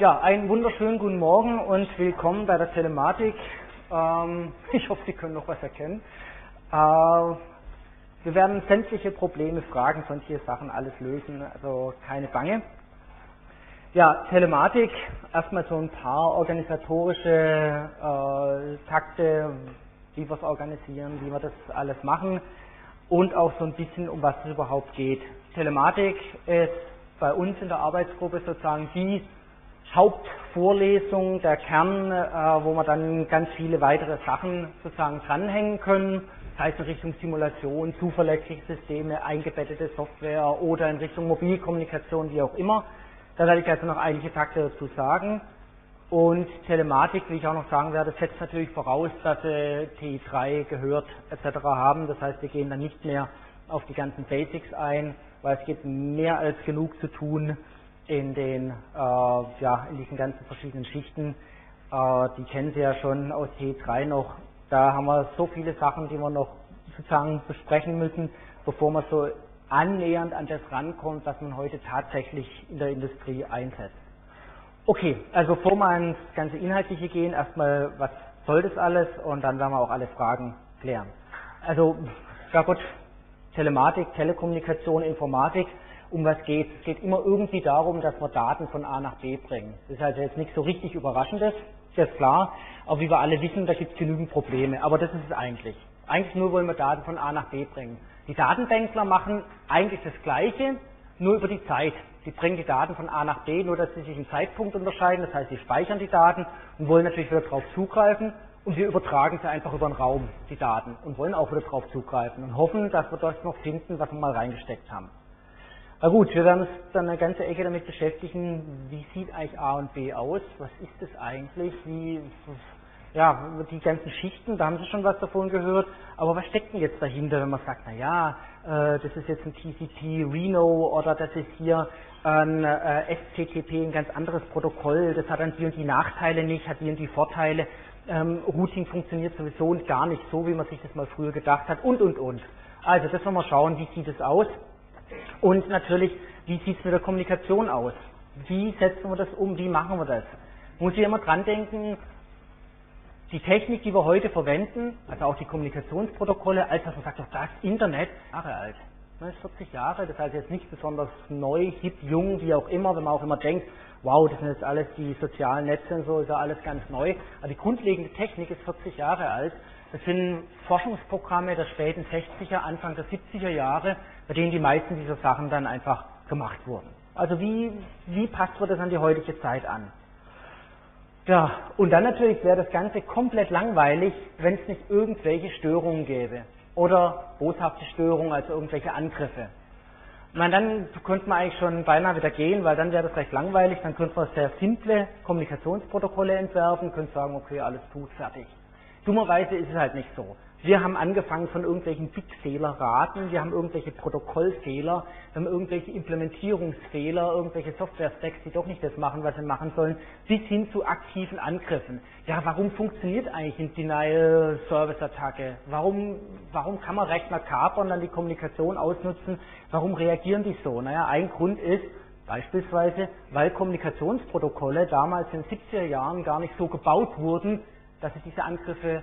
Ja, einen wunderschönen guten Morgen und willkommen bei der Telematik. Ähm, ich hoffe, Sie können noch was erkennen. Äh, wir werden sämtliche Probleme, Fragen, sonstige Sachen alles lösen, also keine Bange. Ja, Telematik, erstmal so ein paar organisatorische äh, Takte, wie wir es organisieren, wie wir das alles machen und auch so ein bisschen, um was es überhaupt geht. Telematik ist bei uns in der Arbeitsgruppe sozusagen die Hauptvorlesung, der Kern, äh, wo wir dann ganz viele weitere Sachen sozusagen dranhängen können, das heißt in Richtung Simulation, zuverlässige Systeme, eingebettete Software oder in Richtung Mobilkommunikation, wie auch immer. Da werde ich also noch einige Takte dazu sagen. Und Telematik, wie ich auch noch sagen werde, setzt natürlich voraus, dass sie TI3 gehört etc. haben. Das heißt, wir gehen dann nicht mehr auf die ganzen Basics ein, weil es gibt mehr als genug zu tun in den, äh, ja, in diesen ganzen verschiedenen Schichten. Äh, die kennen Sie ja schon aus T3 noch. Da haben wir so viele Sachen, die wir noch sozusagen besprechen müssen, bevor man so annähernd an das rankommt, was man heute tatsächlich in der Industrie einsetzt. Okay, also bevor wir ins ganze Inhaltliche gehen, erstmal, was soll das alles und dann werden wir auch alle Fragen klären. Also, ja gut, Telematik, Telekommunikation, Informatik, um was geht es? geht immer irgendwie darum, dass wir Daten von A nach B bringen. Das ist also jetzt nicht so richtig Überraschendes, ist klar, aber wie wir alle wissen, da gibt es genügend Probleme, aber das ist es eigentlich. Eigentlich nur wollen wir Daten von A nach B bringen. Die Datenbänkler machen eigentlich das Gleiche, nur über die Zeit. Sie bringen die Daten von A nach B, nur dass sie sich im Zeitpunkt unterscheiden. Das heißt, sie speichern die Daten und wollen natürlich wieder darauf zugreifen. Und wir übertragen sie einfach über den Raum, die Daten, und wollen auch wieder darauf zugreifen und hoffen, dass wir das noch finden, was wir mal reingesteckt haben. Na gut, wir werden uns dann eine ganze Ecke damit beschäftigen, wie sieht eigentlich A und B aus? Was ist es eigentlich? Wie, ja, die ganzen Schichten, da haben Sie schon was davon gehört, aber was steckt denn jetzt dahinter, wenn man sagt, na ja, äh, das ist jetzt ein TCP Reno oder das ist hier ein äh, STTP, ein ganz anderes Protokoll, das hat dann die und die Nachteile nicht, hat die und die Vorteile, ähm, Routing funktioniert sowieso gar nicht so, wie man sich das mal früher gedacht hat und, und, und. Also das wollen wir schauen, wie sieht es aus und natürlich, wie sieht es mit der Kommunikation aus? Wie setzen wir das um, wie machen wir das? Muss ich immer dran denken, die Technik, die wir heute verwenden, also auch die Kommunikationsprotokolle, als dass man sagt, das Internet, Jahre alt. Das ist 40 Jahre, das heißt jetzt nicht besonders neu, hip, jung, wie auch immer, wenn man auch immer denkt, wow, das sind jetzt alles die sozialen Netze und so, ist ja alles ganz neu. Aber die grundlegende Technik ist 40 Jahre alt. Das sind Forschungsprogramme der späten 60er, Anfang der 70er Jahre, bei denen die meisten dieser Sachen dann einfach gemacht wurden. Also wie, wie passt man das an die heutige Zeit an? Ja, und dann natürlich wäre das Ganze komplett langweilig, wenn es nicht irgendwelche Störungen gäbe. Oder boshafte Störungen, also irgendwelche Angriffe. Ich meine, dann könnte man eigentlich schon beinahe wieder gehen, weil dann wäre das recht langweilig. Dann könnte man sehr simple Kommunikationsprotokolle entwerfen, könnte sagen, okay, alles tut, fertig. Dummerweise ist es halt nicht so. Wir haben angefangen von irgendwelchen Big-Fehlerraten, wir haben irgendwelche Protokollfehler, wir haben irgendwelche Implementierungsfehler, irgendwelche Software-Stacks, die doch nicht das machen, was sie machen sollen, bis hin zu aktiven Angriffen. Ja, warum funktioniert eigentlich eine Denial-Service-Attacke? Warum, warum kann man Rechner kapern, dann die Kommunikation ausnutzen? Warum reagieren die so? Naja, ein Grund ist, Beispielsweise, weil Kommunikationsprotokolle damals in den 70er Jahren gar nicht so gebaut wurden, dass sie diese Angriffe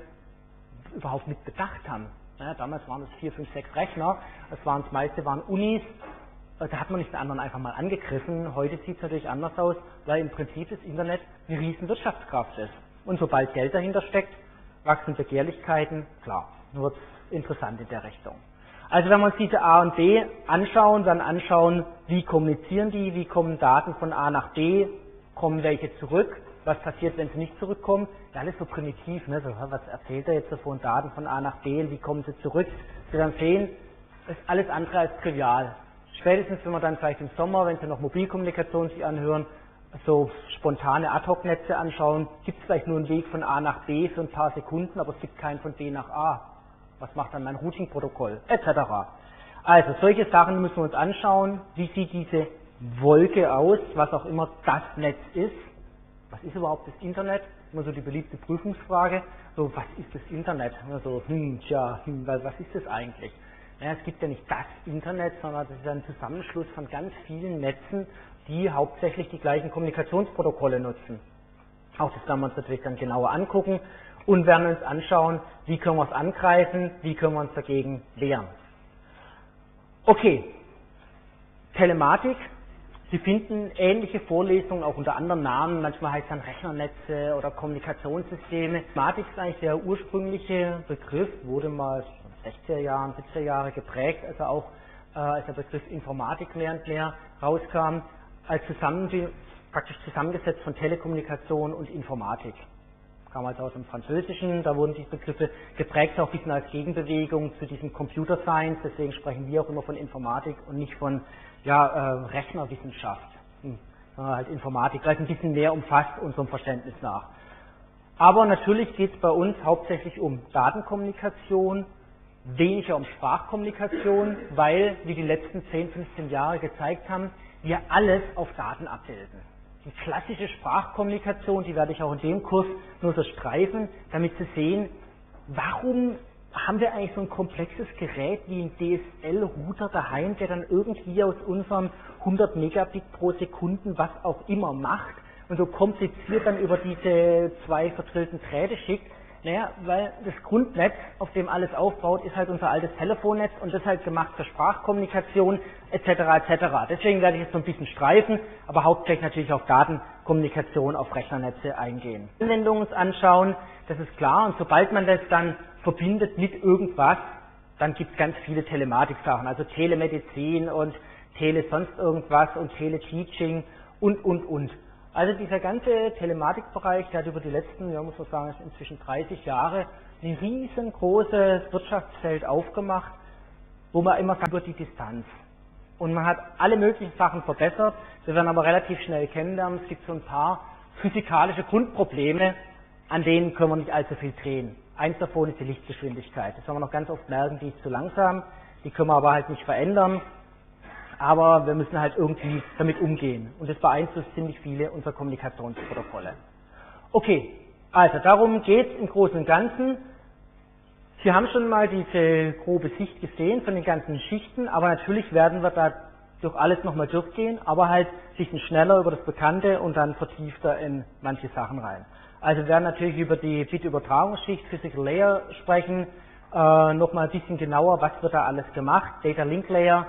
überhaupt mit bedacht haben. Ja, damals waren es vier, fünf, sechs Rechner, das, waren, das meiste waren Unis, äh, da hat man nicht den anderen einfach mal angegriffen. Heute sieht es natürlich anders aus, weil im Prinzip das Internet eine riesen Wirtschaftskraft ist. Und sobald Geld dahinter steckt, wachsen Begehrlichkeiten, klar, es interessant in der Richtung. Also wenn wir uns diese A und B anschauen, dann anschauen, wie kommunizieren die, wie kommen Daten von A nach B, kommen welche zurück, was passiert, wenn sie nicht zurückkommen. Ja, alles so primitiv, ne? so, was erzählt er jetzt davon, Daten von A nach B, wie kommen sie zurück. Sie werden sehen, ist alles andere als trivial. Spätestens, wenn wir dann vielleicht im Sommer, wenn Sie noch Mobilkommunikation sich anhören, so spontane Ad-Hoc-Netze anschauen, gibt es vielleicht nur einen Weg von A nach B für ein paar Sekunden, aber es gibt keinen von B nach A. Was macht dann mein Routing-Protokoll? Etc. Also, solche Sachen müssen wir uns anschauen. Wie sieht diese Wolke aus, was auch immer das Netz ist? Was ist überhaupt das Internet? Immer so die beliebte Prüfungsfrage. So, was ist das Internet? Immer so, hm, tja, hm, was ist das eigentlich? Naja, es gibt ja nicht das Internet, sondern das ist ein Zusammenschluss von ganz vielen Netzen, die hauptsächlich die gleichen Kommunikationsprotokolle nutzen. Auch das werden wir uns natürlich dann genauer angucken und werden uns anschauen, wie können wir es angreifen, wie können wir uns dagegen wehren. Okay, Telematik. Sie finden ähnliche Vorlesungen auch unter anderen Namen. Manchmal heißt es dann Rechnernetze oder Kommunikationssysteme. Telematik ist eigentlich der ursprüngliche Begriff, wurde mal 60er Jahren, 70er Jahre geprägt, also auch äh, als der Begriff Informatik mehr und mehr rauskam, als zusammen, praktisch zusammengesetzt von Telekommunikation und Informatik kam also aus dem Französischen, da wurden diese Begriffe geprägt auch ein bisschen als Gegenbewegung zu diesem Computer Science, deswegen sprechen wir auch immer von Informatik und nicht von ja, äh, Rechnerwissenschaft, hm, sondern halt Informatik, weil ein bisschen mehr umfasst unserem Verständnis nach. Aber natürlich geht es bei uns hauptsächlich um Datenkommunikation, weniger um Sprachkommunikation, weil, wie die letzten 10, 15 Jahre gezeigt haben, wir alles auf Daten abbilden die klassische Sprachkommunikation, die werde ich auch in dem Kurs nur so streifen, damit Sie sehen, warum haben wir eigentlich so ein komplexes Gerät wie ein DSL-Router daheim, der dann irgendwie aus unserem 100 Megabit pro Sekunden was auch immer macht und so kompliziert dann über diese zwei verdrillten Drähte schickt, naja, weil das Grundnetz, auf dem alles aufbaut, ist halt unser altes Telefonnetz und das halt gemacht für Sprachkommunikation etc. etc. Deswegen werde ich jetzt so ein bisschen streifen, aber hauptsächlich natürlich auf Datenkommunikation, auf Rechnernetze eingehen. Anwendungen anschauen, das ist klar und sobald man das dann verbindet mit irgendwas, dann gibt es ganz viele Telematik-Sachen, also Telemedizin und Tele sonst irgendwas und Teleteaching und, und, und. Also dieser ganze Telematikbereich, der hat über die letzten, ja muss man sagen, inzwischen 30 Jahre ein riesengroßes Wirtschaftsfeld aufgemacht, wo man immer sagt, über die Distanz. Und man hat alle möglichen Sachen verbessert. Wir werden aber relativ schnell kennenlernen, es gibt so ein paar physikalische Grundprobleme, an denen können wir nicht allzu viel drehen. Eins davon ist die Lichtgeschwindigkeit. Das werden wir noch ganz oft merken, die ist zu langsam. Die können wir aber halt nicht verändern aber wir müssen halt irgendwie damit umgehen. Und das beeinflusst ziemlich viele unserer Kommunikationsprotokolle. Okay, also darum geht es im Großen und Ganzen. Sie haben schon mal diese grobe Sicht gesehen von den ganzen Schichten, aber natürlich werden wir da durch alles nochmal durchgehen, aber halt bisschen schneller über das Bekannte und dann vertiefter in manche Sachen rein. Also wir werden natürlich über die Bit-Übertragungsschicht, Physical Layer sprechen, äh, nochmal ein bisschen genauer, was wird da alles gemacht, Data Link Layer,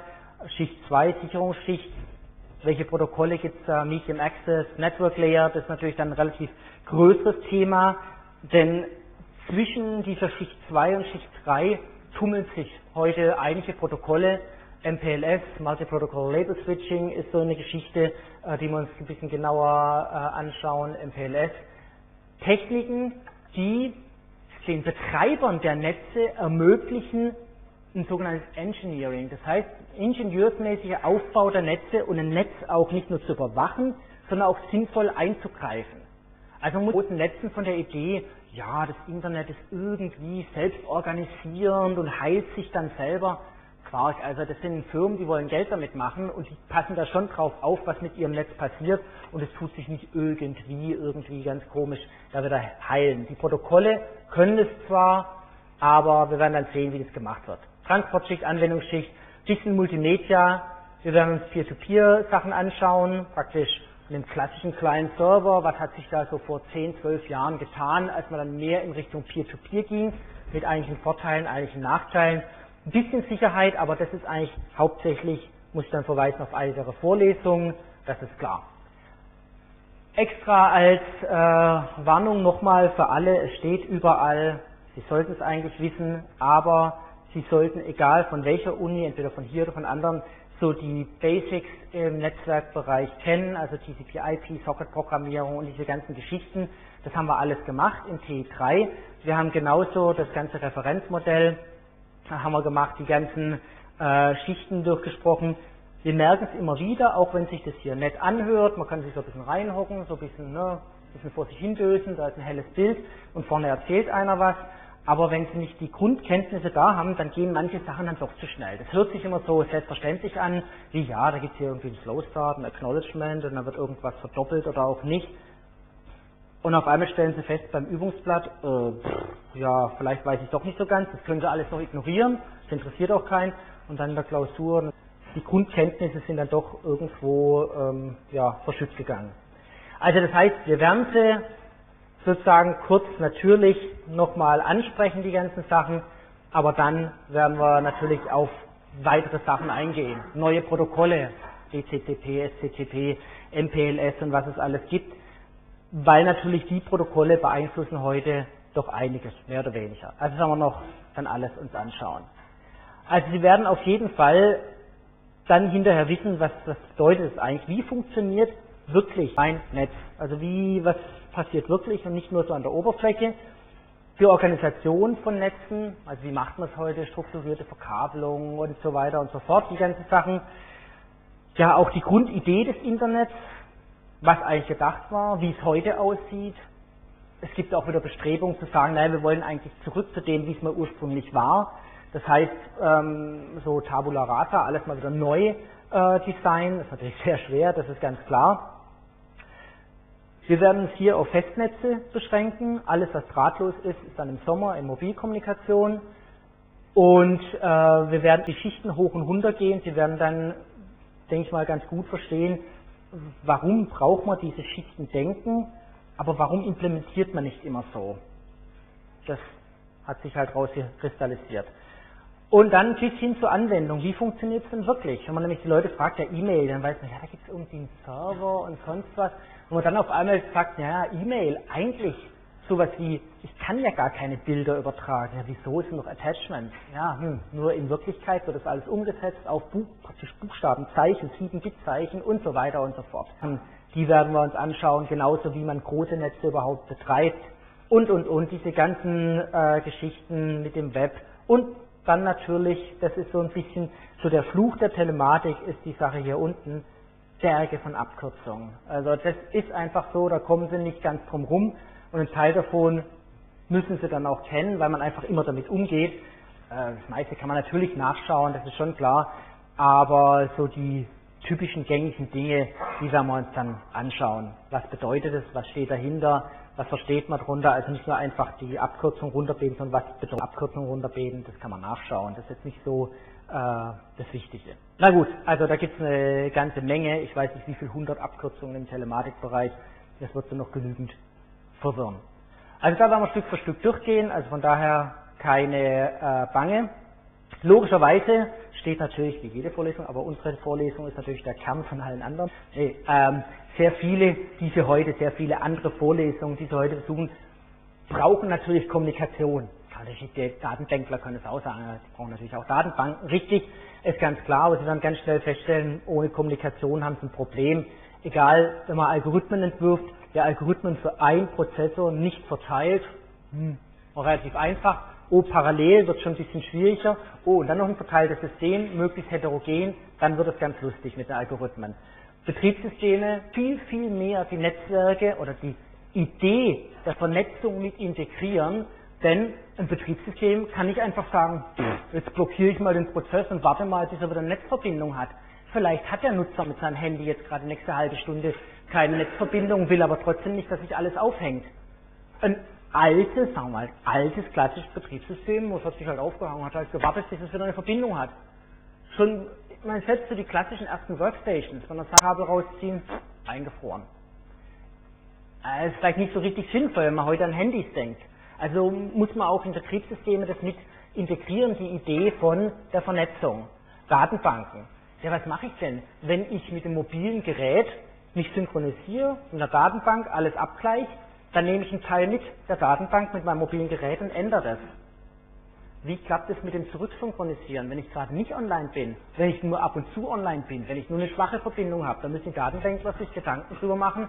Schicht 2, Sicherungsschicht, welche Protokolle gibt es da, Medium Access, Network Layer, das ist natürlich dann ein relativ größeres Thema, denn zwischen dieser Schicht 2 und Schicht 3 tummeln sich heute einige Protokolle. MPLS, Multi-Protocol Label Switching, ist so eine Geschichte, äh, die wir uns ein bisschen genauer äh, anschauen. MPLS. Techniken, die den Betreibern der Netze ermöglichen, ein sogenanntes Engineering. Das heißt, ingenieursmäßiger Aufbau der Netze und ein Netz auch nicht nur zu überwachen, sondern auch sinnvoll einzugreifen. Also man muss großen Netzen von der Idee, ja, das Internet ist irgendwie selbstorganisierend und heilt sich dann selber. Quark, also das sind Firmen, die wollen Geld damit machen und die passen da schon drauf auf, was mit ihrem Netz passiert und es tut sich nicht irgendwie, irgendwie ganz komisch da wieder heilen. Die Protokolle können es zwar, aber wir werden dann sehen, wie das gemacht wird. Transportschicht, Anwendungsschicht, bisschen Multimedia. Wir werden uns Peer-to-Peer-Sachen anschauen, praktisch einen klassischen kleinen Server. Was hat sich da so vor 10, 12 Jahren getan, als man dann mehr in Richtung Peer-to-Peer -Peer ging, mit einigen Vorteilen, einigen Nachteilen. Ein bisschen Sicherheit, aber das ist eigentlich hauptsächlich, muss ich dann verweisen auf weitere Vorlesungen, das ist klar. Extra als äh, Warnung nochmal für alle, es steht überall, Sie sollten es eigentlich wissen, aber Sie sollten, egal von welcher Uni, entweder von hier oder von anderen, so die Basics im Netzwerkbereich kennen, also TCP/IP, Socket-Programmierung und diese ganzen Geschichten. Das haben wir alles gemacht in T3. Wir haben genauso das ganze Referenzmodell, da haben wir gemacht, die ganzen äh, Schichten durchgesprochen. Wir merken es immer wieder, auch wenn sich das hier nett anhört, man kann sich so ein bisschen reinhocken, so ein bisschen, ne, ein bisschen vor sich hindösen, da ist ein helles Bild und vorne erzählt einer was. Aber wenn Sie nicht die Grundkenntnisse da haben, dann gehen manche Sachen dann doch zu schnell. Das hört sich immer so selbstverständlich an, wie ja, da gibt es hier irgendwie ein Slow Start, ein Acknowledgement und dann wird irgendwas verdoppelt oder auch nicht. Und auf einmal stellen Sie fest beim Übungsblatt, äh, ja, vielleicht weiß ich doch nicht so ganz, das können Sie alles noch ignorieren. Das interessiert auch keinen. Und dann in der Klausur, die Grundkenntnisse sind dann doch irgendwo ähm, ja, verschütt gegangen. Also das heißt, wir werden sie sozusagen kurz natürlich nochmal ansprechen, die ganzen Sachen, aber dann werden wir natürlich auf weitere Sachen eingehen. Neue Protokolle, DCCP, SCCP, MPLS und was es alles gibt, weil natürlich die Protokolle beeinflussen heute doch einiges, mehr oder weniger. Also sagen wir noch dann alles uns anschauen. Also Sie werden auf jeden Fall dann hinterher wissen, was das bedeutet eigentlich, wie funktioniert wirklich ein Netz. Also wie, was passiert wirklich und nicht nur so an der Oberfläche. Die Organisation von Netzen, also wie macht man es heute, strukturierte Verkabelung und so weiter und so fort, die ganzen Sachen. Ja, auch die Grundidee des Internets, was eigentlich gedacht war, wie es heute aussieht. Es gibt auch wieder Bestrebungen zu sagen, nein, wir wollen eigentlich zurück zu dem, wie es mal ursprünglich war. Das heißt, ähm, so Tabula Rasa, alles mal wieder neu äh, designen. Das ist natürlich sehr schwer, das ist ganz klar. Wir werden uns hier auf Festnetze beschränken. Alles, was drahtlos ist, ist dann im Sommer in Mobilkommunikation. Und äh, wir werden die Schichten hoch und runter gehen. Sie werden dann, denke ich mal, ganz gut verstehen, warum braucht man diese Schichten denken, aber warum implementiert man nicht immer so. Das hat sich halt rauskristallisiert. Und dann bis hin zur Anwendung. Wie funktioniert es denn wirklich? Wenn man nämlich die Leute fragt, ja E-Mail, dann weiß man, ja, da gibt es irgendwie einen Server und sonst was. Und man dann auf einmal sagt, ja, E-Mail, eigentlich sowas wie, ich kann ja gar keine Bilder übertragen. Ja, wieso ist noch Attachment? Ja, hm, nur in Wirklichkeit wird das alles umgesetzt auf Buch, praktisch Buchstaben, Zeichen, 7-Bit-Zeichen und so weiter und so fort. Und die werden wir uns anschauen, genauso wie man große Netze überhaupt betreibt und, und, und, diese ganzen äh, Geschichten mit dem Web und dann natürlich, das ist so ein bisschen so der Fluch der Telematik, ist die Sache hier unten, Berge von Abkürzungen. Also das ist einfach so, da kommen Sie nicht ganz drum rum und ein Teil davon müssen Sie dann auch kennen, weil man einfach immer damit umgeht. Äh, das meiste kann man natürlich nachschauen, das ist schon klar, aber so die typischen gängigen Dinge, die werden wir uns dann anschauen. Was bedeutet es, was steht dahinter, was versteht man darunter? Also nicht nur einfach die Abkürzung runterbeten, sondern was bedeutet Abkürzung runterbeten, das kann man nachschauen. Das ist jetzt nicht so äh, das Wichtige. Na gut, also da gibt es eine ganze Menge. Ich weiß nicht, wie viele hundert Abkürzungen im Telematikbereich. Das wird so noch genügend verwirren. Also da werden wir Stück für Stück durchgehen. Also von daher keine äh, Bange. Logischerweise steht natürlich wie jede Vorlesung, aber unsere Vorlesung ist natürlich der Kern von allen anderen. Ähm, sehr viele, diese heute, sehr viele andere Vorlesungen, die Sie heute besuchen, brauchen natürlich Kommunikation. Die Datendenkler können es auch sagen, die brauchen natürlich auch Datenbanken. Richtig, ist ganz klar, aber Sie werden ganz schnell feststellen, ohne Kommunikation haben Sie ein Problem. Egal, wenn man Algorithmen entwirft, der Algorithmen für einen Prozessor nicht verteilt, hm, relativ einfach. Oh, parallel wird schon ein bisschen schwieriger. Oh, und dann noch ein verteiltes System, möglichst heterogen, dann wird es ganz lustig mit den Algorithmen. Betriebssysteme viel, viel mehr die Netzwerke oder die Idee der Vernetzung mit integrieren, denn ein Betriebssystem kann nicht einfach sagen, jetzt blockiere ich mal den Prozess und warte mal, bis er wieder eine Netzverbindung hat. Vielleicht hat der Nutzer mit seinem Handy jetzt gerade nächste halbe Stunde keine Netzverbindung, will aber trotzdem nicht, dass sich alles aufhängt. Ein altes, sagen wir mal, altes klassisches Betriebssystem, wo es hat sich halt aufgehangen, hat halt gewartet, bis es wieder eine Verbindung hat. Schon man selbst so die klassischen ersten Workstations von der Kabel rausziehen, eingefroren. Das äh, ist vielleicht nicht so richtig sinnvoll, wenn man heute an Handys denkt. Also muss man auch in Betriebssysteme das mit integrieren, die Idee von der Vernetzung. Datenbanken. Ja, was mache ich denn, wenn ich mit dem mobilen Gerät mich synchronisiere, in der Datenbank alles abgleiche, dann nehme ich einen Teil mit der Datenbank mit meinem mobilen Gerät und ändere das. Wie klappt es mit dem Zurücksynchronisieren, wenn ich gerade nicht online bin, wenn ich nur ab und zu online bin, wenn ich nur eine schwache Verbindung habe? dann müssen die Datendenkler sich Gedanken drüber machen.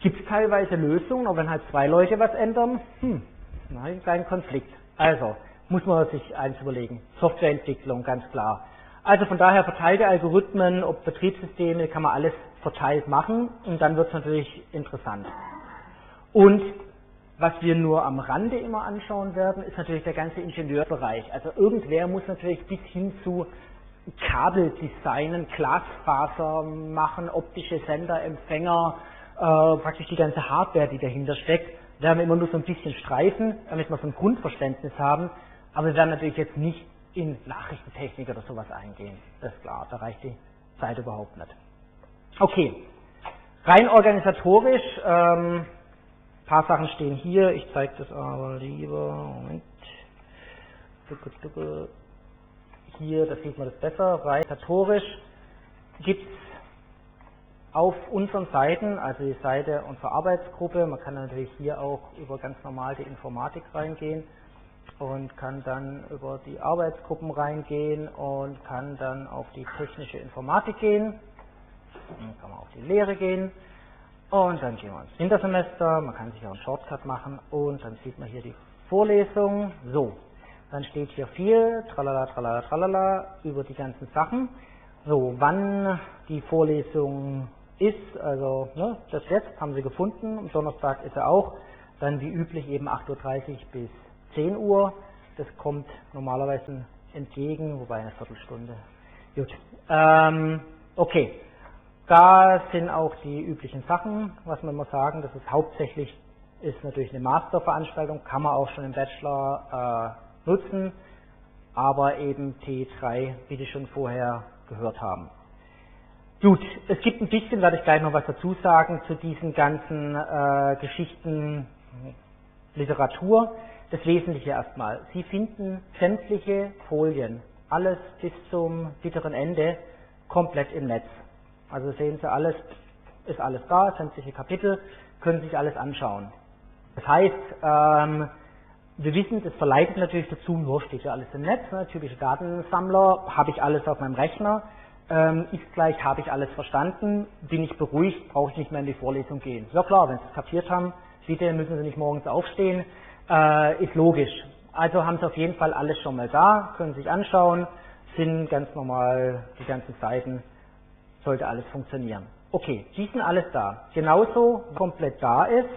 Gibt es teilweise Lösungen, aber wenn halt zwei Leute was ändern, hm, dann habe ich Konflikt. Also, muss man sich eins überlegen. Softwareentwicklung, ganz klar. Also von daher verteilte Algorithmen, ob Betriebssysteme, kann man alles verteilt machen und dann wird es natürlich interessant. Und was wir nur am Rande immer anschauen werden, ist natürlich der ganze Ingenieurbereich. Also irgendwer muss natürlich bis hin zu Kabel designen, Glasfaser machen, optische Sender, Empfänger, äh, praktisch die ganze Hardware, die dahinter steckt, werden wir immer nur so ein bisschen streifen, damit wir so ein Grundverständnis haben. Aber wir werden natürlich jetzt nicht in Nachrichtentechnik oder sowas eingehen. Das ist klar, da reicht die Zeit überhaupt nicht. Okay, rein organisatorisch, ähm, paar Sachen stehen hier, ich zeige das aber lieber, Moment, hier, da sieht man das besser, rein organisatorisch gibt es auf unseren Seiten, also die Seite unserer Arbeitsgruppe, man kann natürlich hier auch über ganz normal die Informatik reingehen und kann dann über die Arbeitsgruppen reingehen und kann dann auf die technische Informatik gehen. Dann kann man auf die Lehre gehen und dann gehen wir ins Wintersemester, man kann sich auch einen Shortcut machen und dann sieht man hier die Vorlesung. So, dann steht hier viel, tralala, tralala, tralala, über die ganzen Sachen. So, wann die Vorlesung ist, also ne, das jetzt haben Sie gefunden, am Donnerstag ist er auch, dann wie üblich eben 8.30 Uhr bis 10 Uhr. Das kommt normalerweise entgegen, wobei eine Viertelstunde. Gut. Ähm, okay. Da sind auch die üblichen Sachen, was man immer sagen. Das ist hauptsächlich ist natürlich eine Masterveranstaltung, kann man auch schon im Bachelor äh, nutzen, aber eben T3, wie Sie schon vorher gehört haben. Gut, es gibt ein bisschen, werde ich gleich noch was dazu sagen, zu diesen ganzen äh, Geschichten Literatur. Das Wesentliche erstmal. Sie finden sämtliche Folien, alles bis zum bitteren Ende, komplett im Netz. Also sehen Sie alles, ist alles da, sämtliche Kapitel, können sich alles anschauen. Das heißt, ähm, wir wissen, das verleitet natürlich dazu, nur steht ja alles im Netz, ne, typische Datensammler, habe ich alles auf meinem Rechner, ähm, ist gleich, habe ich alles verstanden, bin ich beruhigt, brauche ich nicht mehr in die Vorlesung gehen. Ja klar, wenn Sie es kapiert haben, bitte müssen Sie nicht morgens aufstehen, äh, ist logisch. Also haben Sie auf jeden Fall alles schon mal da, können sich anschauen, sind ganz normal die ganzen Seiten, sollte alles funktionieren. Okay, die sind alles da. Genauso komplett da ist,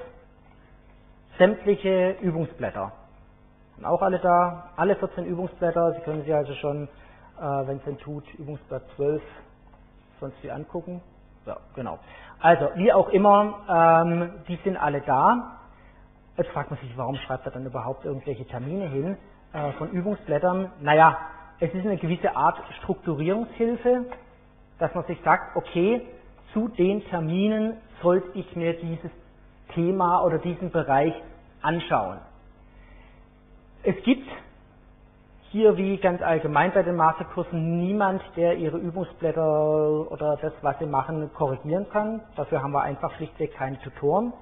sämtliche Übungsblätter. Sind auch alle da, alle 14 Übungsblätter. Sie können sich also schon, äh, wenn es denn tut, Übungsblatt 12 sonst wie angucken. Ja, genau. Also, wie auch immer, ähm, die sind alle da. Jetzt fragt man sich, warum schreibt er dann überhaupt irgendwelche Termine hin äh, von Übungsblättern? Naja, es ist eine gewisse Art Strukturierungshilfe, dass man sich sagt, okay, zu den Terminen sollte ich mir dieses Thema oder diesen Bereich anschauen. Es gibt hier wie ganz allgemein bei den Masterkursen niemand, der ihre Übungsblätter oder das, was sie machen, korrigieren kann. Dafür haben wir einfach schlichtweg keine Tutoren.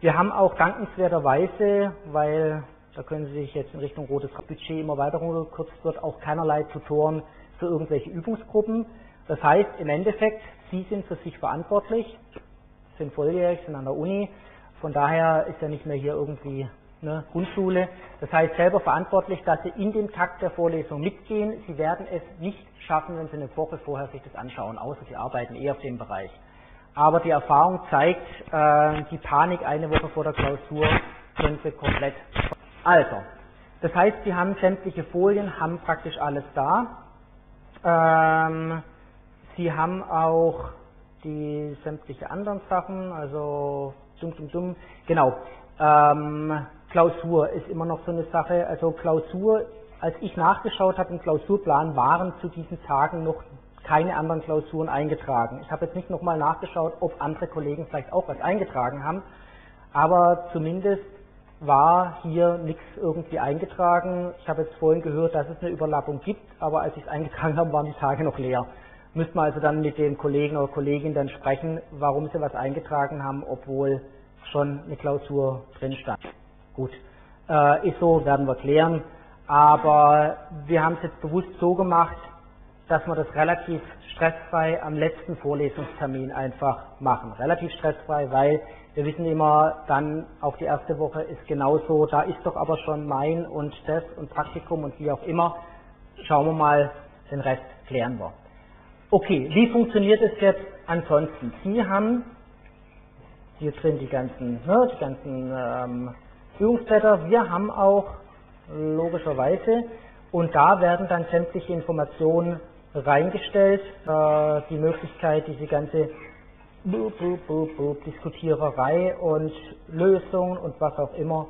Wir haben auch dankenswerterweise, weil da können Sie sich jetzt in Richtung rotes Budget immer weiter runtergekürzt wird, auch keinerlei Tutoren für irgendwelche Übungsgruppen. Das heißt, im Endeffekt, Sie sind für sich verantwortlich, sind volljährig, sind an der Uni. Von daher ist ja nicht mehr hier irgendwie eine Grundschule. Das heißt, selber verantwortlich, dass Sie in den Takt der Vorlesung mitgehen. Sie werden es nicht schaffen, wenn Sie eine Woche vorher sich das anschauen, außer Sie arbeiten eher auf dem Bereich. Aber die Erfahrung zeigt, äh, die Panik eine Woche vor der Klausur können Sie komplett. Also, das heißt, Sie haben sämtliche Folien, haben praktisch alles da. Ähm, Sie haben auch die sämtliche anderen Sachen, also dumm, dumm, dumm. Genau. Ähm, Klausur ist immer noch so eine Sache. Also Klausur, als ich nachgeschaut habe im Klausurplan, waren zu diesen Tagen noch keine anderen Klausuren eingetragen. Ich habe jetzt nicht nochmal nachgeschaut, ob andere Kollegen vielleicht auch was eingetragen haben, aber zumindest war hier nichts irgendwie eingetragen. Ich habe jetzt vorhin gehört, dass es eine Überlappung gibt, aber als ich es eingetragen habe, waren die Tage noch leer. Müsste man also dann mit den Kollegen oder Kolleginnen dann sprechen, warum sie was eingetragen haben, obwohl schon eine Klausur drin stand. Gut, äh, ist so, werden wir klären. Aber wir haben es jetzt bewusst so gemacht, dass wir das relativ stressfrei am letzten Vorlesungstermin einfach machen. Relativ stressfrei, weil wir wissen immer, dann auch die erste Woche ist genauso, da ist doch aber schon mein und das und Praktikum und wie auch immer. Schauen wir mal, den Rest klären wir. Okay, wie funktioniert es jetzt ansonsten? Sie haben hier drin die ganzen, ne, die ganzen ähm, Übungsblätter. Wir haben auch logischerweise und da werden dann sämtliche Informationen reingestellt, äh, die Möglichkeit, diese ganze Diskutiererei und Lösungen und was auch immer.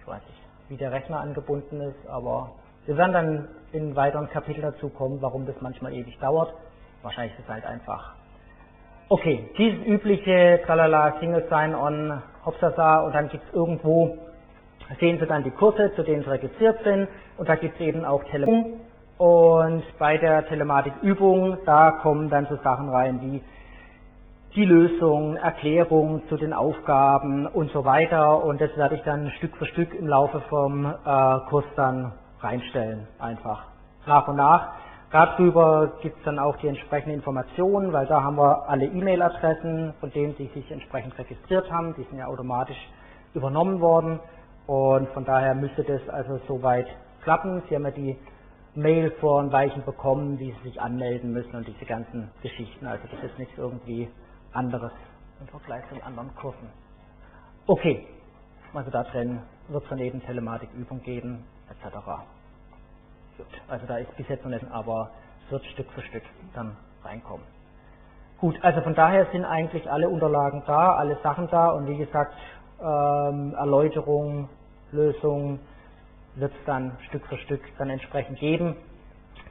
Ich weiß nicht, wie der Rechner angebunden ist, aber Wir werden dann in weiteren Kapiteln dazu kommen, warum das manchmal ewig dauert. Wahrscheinlich ist es halt einfach. Okay, dieses übliche Tralala Single Sign-On Hopsasa und dann gibt es irgendwo, sehen Sie dann die Kurse, zu denen Sie registriert sind und da gibt es eben auch Telematik und bei der Telematikübung, da kommen dann so Sachen rein wie die Lösung, Erklärung zu den Aufgaben und so weiter und das werde ich dann Stück für Stück im Laufe vom äh, Kurs dann reinstellen, einfach nach und nach. Darüber gibt es dann auch die entsprechenden Informationen, weil da haben wir alle E-Mail-Adressen, von denen Sie sich entsprechend registriert haben. Die sind ja automatisch übernommen worden. Und von daher müsste das also soweit klappen. Sie haben ja die Mail vor ein Weichen bekommen, wie Sie sich anmelden müssen und diese ganzen Geschichten. Also das ist nichts irgendwie anderes im Vergleich zu anderen Kursen. Okay, also da drin wird es dann eben Telematikübung geben, etc. Gut, also da ist bis jetzt noch nicht, aber es wird Stück für Stück dann reinkommen. Gut, also von daher sind eigentlich alle Unterlagen da, alle Sachen da und wie gesagt, ähm, Erläuterung, Lösung wird es dann Stück für Stück dann entsprechend geben.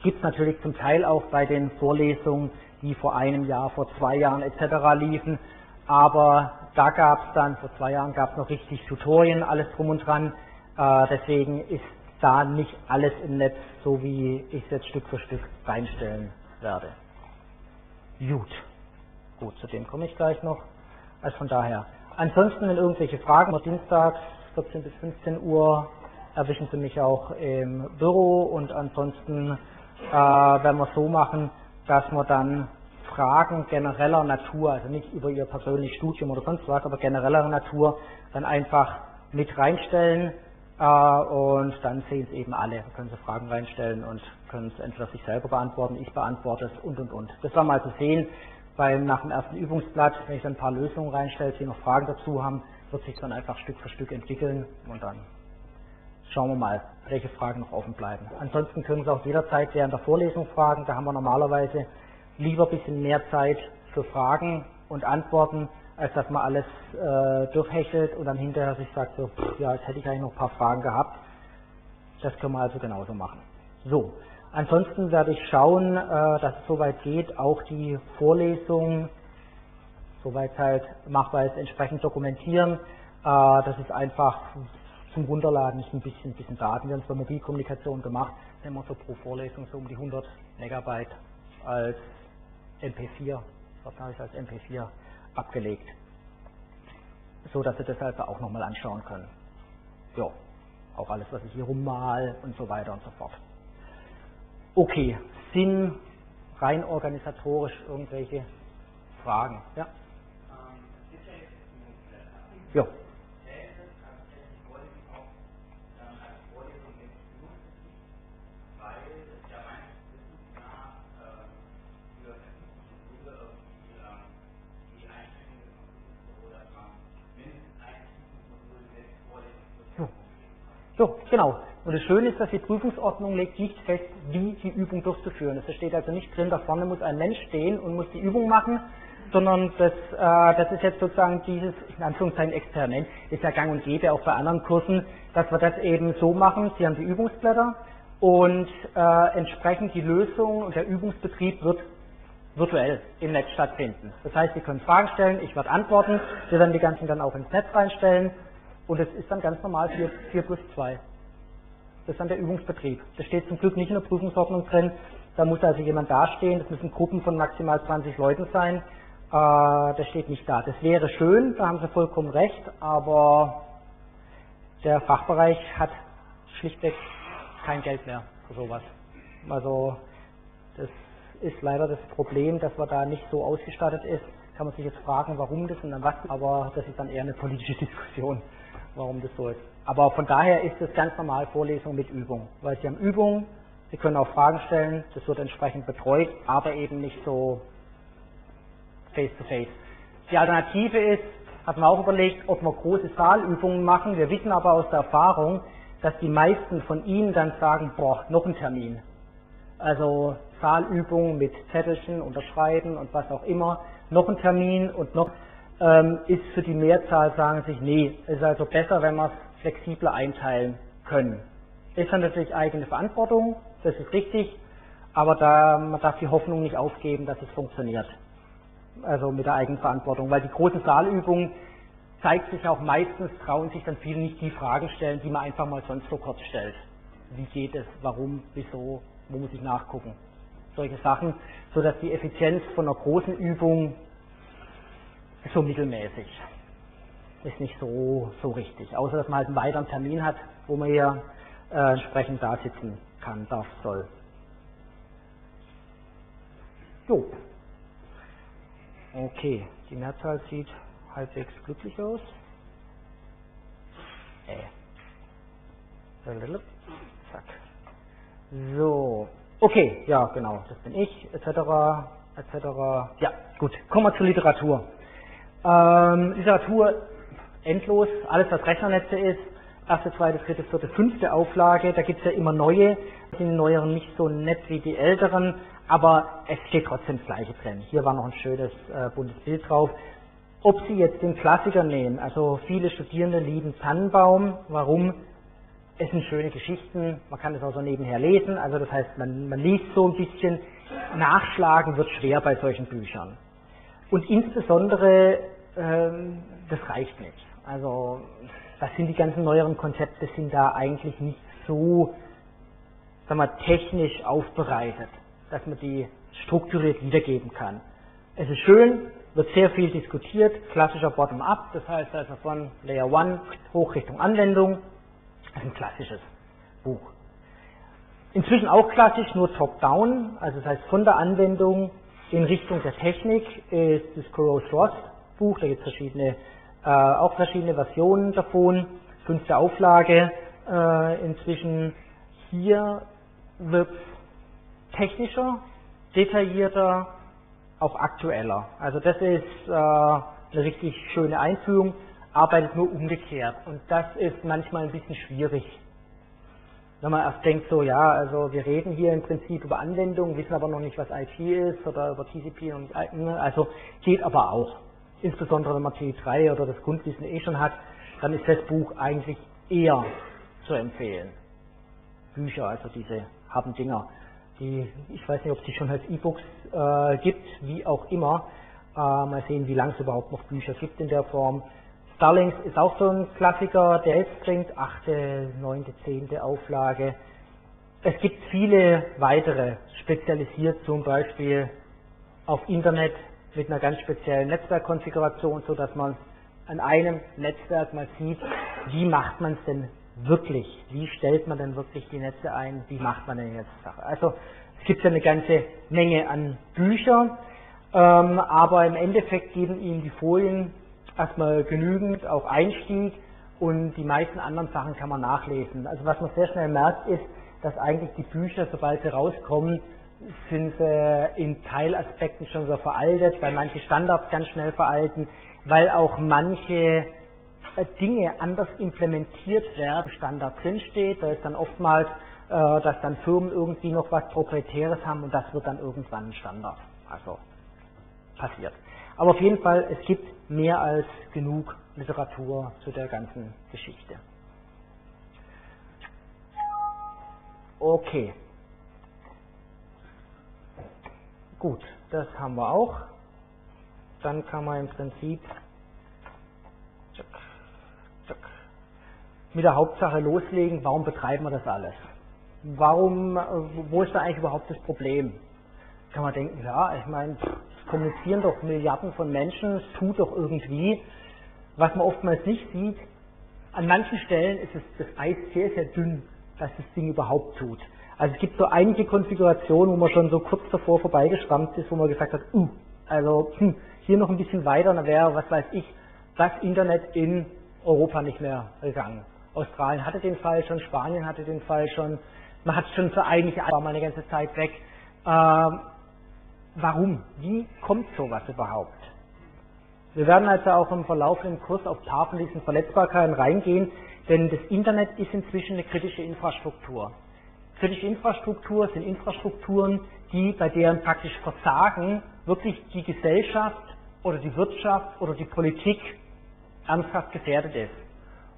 Gibt es natürlich zum Teil auch bei den Vorlesungen, die vor einem Jahr, vor zwei Jahren etc. liefen, aber da gab es dann, vor zwei Jahren gab es noch richtig Tutorien, alles drum und dran. Äh, deswegen ist da nicht alles im Netz, so wie ich es jetzt Stück für Stück reinstellen werde. Gut. Gut, zu dem komme ich gleich noch. Also von daher. Ansonsten, wenn irgendwelche Fragen, Dienstags 14 bis 15 Uhr erwischen Sie mich auch im Büro und ansonsten äh, werden wir es so machen, dass wir dann Fragen genereller Natur, also nicht über Ihr persönliches Studium oder sonst was, aber genereller Natur dann einfach mit reinstellen und dann sehen es eben alle. Da können Sie Fragen reinstellen und können es entweder sich selber beantworten, ich beantworte es und und und. Das werden wir also sehen, weil nach dem ersten Übungsblatt, wenn ich dann ein paar Lösungen reinstelle, Sie noch Fragen dazu haben, wird sich dann einfach Stück für Stück entwickeln und dann schauen wir mal, welche Fragen noch offen bleiben. Ansonsten können Sie auch jederzeit während der Vorlesung fragen. Da haben wir normalerweise lieber ein bisschen mehr Zeit für Fragen und Antworten, als dass man alles äh, durchhechelt und dann hinterher sich sagt, so, pff, ja, jetzt hätte ich eigentlich noch ein paar Fragen gehabt. Das können wir also genauso machen. So, ansonsten werde ich schauen, äh, dass es soweit geht, auch die Vorlesung, soweit halt machbar ist, entsprechend dokumentieren. Äh, das ist einfach zum Runterladen ist ein bisschen, bisschen Daten. Wir haben es bei Mobilkommunikation gemacht, nehmen wir so pro Vorlesung so um die 100 Megabyte als MP4, was habe ich als MP4 abgelegt. So dass Sie das also auch nochmal anschauen können. Ja, auch alles, was ich hier rummal und so weiter und so fort. Okay, sind rein organisatorisch irgendwelche Fragen? Ja? Ja. So, genau. Und das Schöne ist, dass die Prüfungsordnung legt nicht fest, wie die Übung durchzuführen ist. Es steht also nicht drin, da vorne muss ein Mensch stehen und muss die Übung machen, sondern das, äh, das ist jetzt sozusagen dieses, in Anführungszeichen, Experiment, ist ja gang und gäbe auch bei anderen Kursen, dass wir das eben so machen, Sie haben die Übungsblätter und äh, entsprechend die Lösung und der Übungsbetrieb wird virtuell im Netz stattfinden. Das heißt, Sie können Fragen stellen, ich werde antworten, wir werden die ganzen dann auch ins Netz reinstellen und es ist dann ganz normal 4, 4 plus 2. Das ist dann der Übungsbetrieb. Das steht zum Glück nicht in der Prüfungsordnung drin. Da muss also jemand dastehen. Das müssen Gruppen von maximal 20 Leuten sein. Äh, das steht nicht da. Das wäre schön, da haben Sie vollkommen recht, aber der Fachbereich hat schlichtweg kein Geld mehr für sowas. Also das ist leider das Problem, dass man da nicht so ausgestattet ist. Kann man sich jetzt fragen, warum das und dann was, aber das ist dann eher eine politische Diskussion warum das so ist. Aber von daher ist es ganz normal Vorlesung mit Übung, weil Sie haben Übung, Sie können auch Fragen stellen, das wird entsprechend betreut, aber eben nicht so face to face. Die Alternative ist, hat man auch überlegt, ob wir große Saalübungen machen. Wir wissen aber aus der Erfahrung, dass die meisten von Ihnen dann sagen, boah, noch ein Termin. Also Saalübungen mit Zettelchen, Unterschreiben und was auch immer, noch ein Termin und noch ähm, ist für die Mehrzahl, sagen sich, nee, es ist also besser, wenn wir es flexibler einteilen können. ist dann natürlich eigene Verantwortung, das ist richtig, aber da, man darf die Hoffnung nicht aufgeben, dass es funktioniert. Also mit der Eigenverantwortung, weil die großen Saalübungen zeigt sich auch meistens, trauen sich dann viele nicht die Fragen stellen, die man einfach mal sonst so kurz stellt. Wie geht es, warum, wieso, wo muss ich nachgucken? Solche Sachen, so dass die Effizienz von einer großen Übung so mittelmäßig ist nicht so, so richtig. Außer dass man halt einen weiteren Termin hat, wo man hier äh, entsprechend da sitzen kann, darf, soll. Jo. Okay, die Mehrzahl sieht halbwegs glücklich aus. Äh. Zack. So. Okay, ja, genau, das bin ich, etc., etc. Ja, gut. Kommen wir zur Literatur. Ähm, Literatur endlos, alles was Rechnernetze ist, erste, zweite, dritte, vierte, fünfte Auflage, da gibt es ja immer neue, die neueren nicht so nett wie die älteren, aber es steht trotzdem das gleiche drin. Hier war noch ein schönes äh, buntes Bild drauf. Ob Sie jetzt den Klassiker nehmen, also viele Studierende lieben Tannenbaum, warum? Es sind schöne Geschichten, man kann es auch so nebenher lesen, also das heißt, man, man liest so ein bisschen, nachschlagen wird schwer bei solchen Büchern. Und insbesondere, ähm, das reicht nicht. Also das sind die ganzen neueren Konzepte, sind da eigentlich nicht so sagen wir, technisch aufbereitet, dass man die strukturiert wiedergeben kann. Es ist schön, wird sehr viel diskutiert, klassischer Bottom-up, das heißt also von Layer 1 hoch Richtung Anwendung, das ist ein klassisches Buch. Inzwischen auch klassisch, nur Top-Down, also das heißt von der Anwendung in Richtung der Technik ist das Corrose Ross Buch, da gibt es verschiedene äh, auch verschiedene Versionen davon, fünfte Auflage äh, inzwischen. Hier wird technischer, detaillierter, auch aktueller. Also das ist äh, eine richtig schöne Einführung, arbeitet nur umgekehrt. Und das ist manchmal ein bisschen schwierig. Wenn man erst denkt, so ja, also wir reden hier im Prinzip über Anwendungen, wissen aber noch nicht, was IT ist oder über TCP und also geht aber auch insbesondere wenn man T3 oder das Grundwissen eh schon hat, dann ist das Buch eigentlich eher zu empfehlen. Bücher, also diese haben Dinger, die, ich weiß nicht, ob es die schon als E-Books äh, gibt, wie auch immer. Äh, mal sehen, wie lange es überhaupt noch Bücher gibt in der Form. Starlings ist auch so ein Klassiker, der jetzt bringt, achte, neunte, zehnte Auflage. Es gibt viele weitere, spezialisiert zum Beispiel auf Internet, mit einer ganz speziellen Netzwerkkonfiguration, so dass man an einem Netzwerk mal sieht, wie macht man es denn wirklich? Wie stellt man denn wirklich die Netze ein? Wie macht man denn jetzt Sache? Also es gibt ja eine ganze Menge an Büchern, ähm, aber im Endeffekt geben Ihnen die Folien erstmal genügend, auch Einstieg und die meisten anderen Sachen kann man nachlesen. Also was man sehr schnell merkt ist, dass eigentlich die Bücher, sobald sie rauskommen, sind sie in Teilaspekten schon so veraltet, weil manche Standards ganz schnell veralten, weil auch manche äh, Dinge anders implementiert werden, Standard drinsteht. Da ist dann oftmals, äh, dass dann Firmen irgendwie noch was Proprietäres haben und das wird dann irgendwann ein Standard. Also passiert. Aber auf jeden Fall, es gibt mehr als genug Literatur zu der ganzen Geschichte. Okay. Gut, das haben wir auch. Dann kann man im Prinzip mit der Hauptsache loslegen, warum betreiben wir das alles? Warum, wo ist da eigentlich überhaupt das Problem? Kann man denken, ja, ich meine, kommunizieren doch Milliarden von Menschen, es tut doch irgendwie. Was man oftmals nicht sieht, an manchen Stellen ist es das Eis sehr, sehr dünn, dass das Ding überhaupt tut. Also es gibt so einige Konfigurationen, wo man schon so kurz davor vorbeigeschrammt ist, wo man gesagt hat, uh, also hm, hier noch ein bisschen weiter, dann wäre, was weiß ich, das Internet in Europa nicht mehr gegangen. Australien hatte den Fall schon, Spanien hatte den Fall schon, man hat schon für eigentlich war mal eine ganze Zeit weg. Ähm, warum? Wie kommt sowas überhaupt? Wir werden also auch im verlaufenden Kurs auf paar von diesen Verletzbarkeiten reingehen, denn das Internet ist inzwischen eine kritische Infrastruktur. Kritische Infrastruktur sind Infrastrukturen, die bei deren praktisch Versagen wirklich die Gesellschaft oder die Wirtschaft oder die Politik ernsthaft gefährdet ist.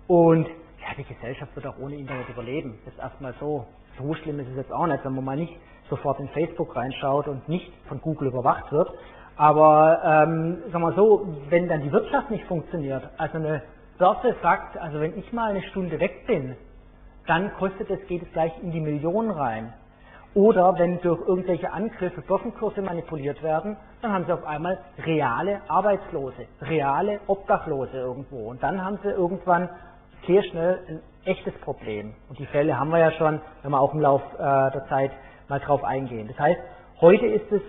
Und ja, die Gesellschaft wird auch ohne Internet überleben. Das ist erstmal so. So schlimm ist es jetzt auch nicht, wenn man mal nicht sofort in Facebook reinschaut und nicht von Google überwacht wird. Aber ähm, sagen wir so, wenn dann die Wirtschaft nicht funktioniert, also eine Börse sagt, also wenn ich mal eine Stunde weg bin, dann kostet es, geht es gleich in die Millionen rein. Oder wenn durch irgendwelche Angriffe Börsenkurse manipuliert werden, dann haben sie auf einmal reale Arbeitslose, reale Obdachlose irgendwo. Und dann haben sie irgendwann sehr schnell ein echtes Problem. Und die Fälle haben wir ja schon, wenn wir auch im Laufe äh, der Zeit mal drauf eingehen. Das heißt, heute ist es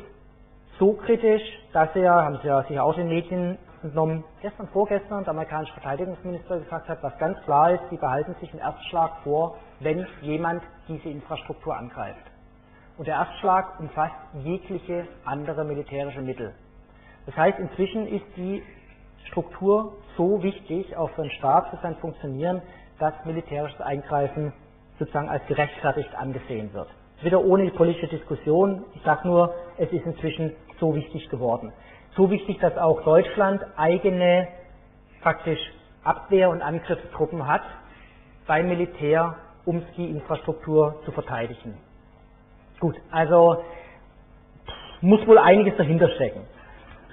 so kritisch, dass er, haben Sie ja sicher auch den Medien entnommen, gestern, vorgestern der amerikanische Verteidigungsminister gesagt hat, was ganz klar ist, sie behalten sich einen Erstschlag vor, wenn jemand diese Infrastruktur angreift. Und der Erstschlag umfasst jegliche andere militärische Mittel. Das heißt, inzwischen ist die Struktur so wichtig, auch für den Staat, für sein Funktionieren, dass militärisches Eingreifen sozusagen als gerechtfertigt angesehen wird. Wieder ohne politische Diskussion. Ich sage nur, es ist inzwischen so wichtig geworden. So wichtig, dass auch Deutschland eigene praktisch Abwehr- und Angriffstruppen hat beim Militär, um die Infrastruktur zu verteidigen. Gut, also muss wohl einiges dahinter stecken.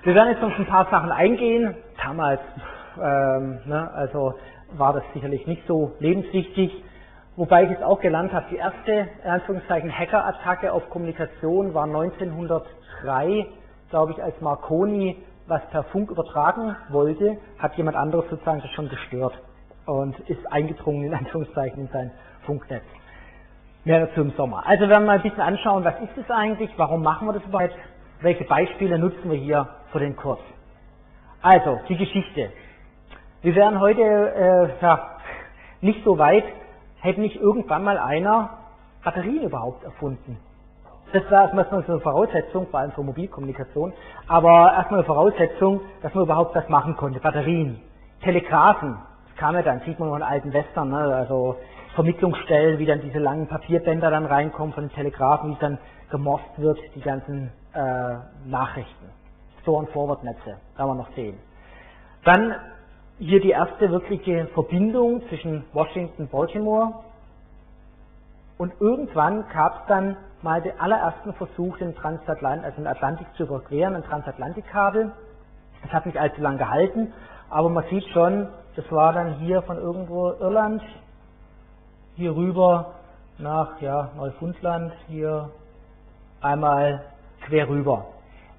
Wir werden jetzt noch ein paar Sachen eingehen. Damals ähm, ne, also war das sicherlich nicht so lebenswichtig. Wobei ich es auch gelernt habe, die erste, in Anführungszeichen, Hacker-Attacke auf Kommunikation war 1903, glaube ich, als Marconi was per Funk übertragen wollte, hat jemand anderes sozusagen das schon gestört und ist eingedrungen, in Anführungszeichen, in sein Funknetz. Mehr dazu im Sommer. Also werden wir mal ein bisschen anschauen, was ist das eigentlich, warum machen wir das überhaupt, welche Beispiele nutzen wir hier für den Kurs. Also, die Geschichte. Wir wären heute äh, ja, nicht so weit, hätte nicht irgendwann mal einer Batterien überhaupt erfunden. Das war erstmal so eine Voraussetzung, vor allem für Mobilkommunikation, aber erstmal eine Voraussetzung, dass man überhaupt das machen konnte. Batterien, Telegraphen, das kam ja dann, sieht man noch in alten Western, ne? also Vermittlungsstellen, wie dann diese langen Papierbänder dann reinkommen von den Telegraphen, wie dann gemorst wird, die ganzen äh, Nachrichten. Store- und Forward-Netze, da wir noch sehen. Dann hier die erste wirkliche Verbindung zwischen Washington und Baltimore. Und irgendwann gab es dann mal den allerersten Versuch, den Transatlant, also den Atlantik zu überqueren, ein Transatlantikkabel. Das hat nicht allzu lang gehalten, aber man sieht schon, das war dann hier von irgendwo Irland, hier rüber nach ja, Neufundland, hier einmal quer rüber.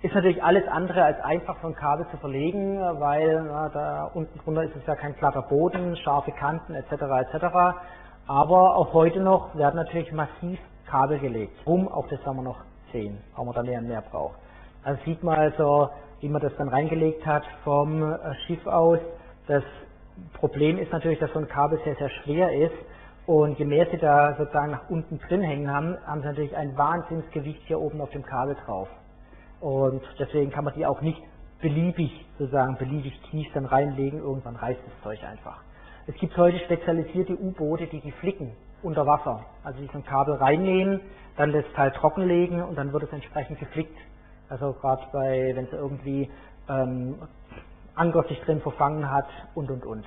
Ist natürlich alles andere als einfach so ein Kabel zu verlegen, weil na, da unten drunter ist es ja kein glatter Boden, scharfe Kanten etc. etc. Aber auch heute noch werden natürlich massiv Kabel gelegt. Warum? Auch das werden wir noch sehen, warum man da mehr und mehr braucht. Also sieht man also, wie man das dann reingelegt hat vom äh, Schiff aus. Das Problem ist natürlich, dass so ein Kabel sehr, sehr schwer ist. Und je mehr sie da sozusagen nach unten drin hängen haben, haben sie natürlich ein Wahnsinnsgewicht hier oben auf dem Kabel drauf. Und deswegen kann man die auch nicht beliebig, sozusagen beliebig tief dann reinlegen. Irgendwann reißt das Zeug einfach. Es gibt heute spezialisierte U-Boote, die die flicken unter Wasser. Also die so ein Kabel reinnehmen, dann das Teil trockenlegen und dann wird es entsprechend geflickt. Also gerade bei, wenn es irgendwie ähm, Anker sich drin verfangen hat und und und.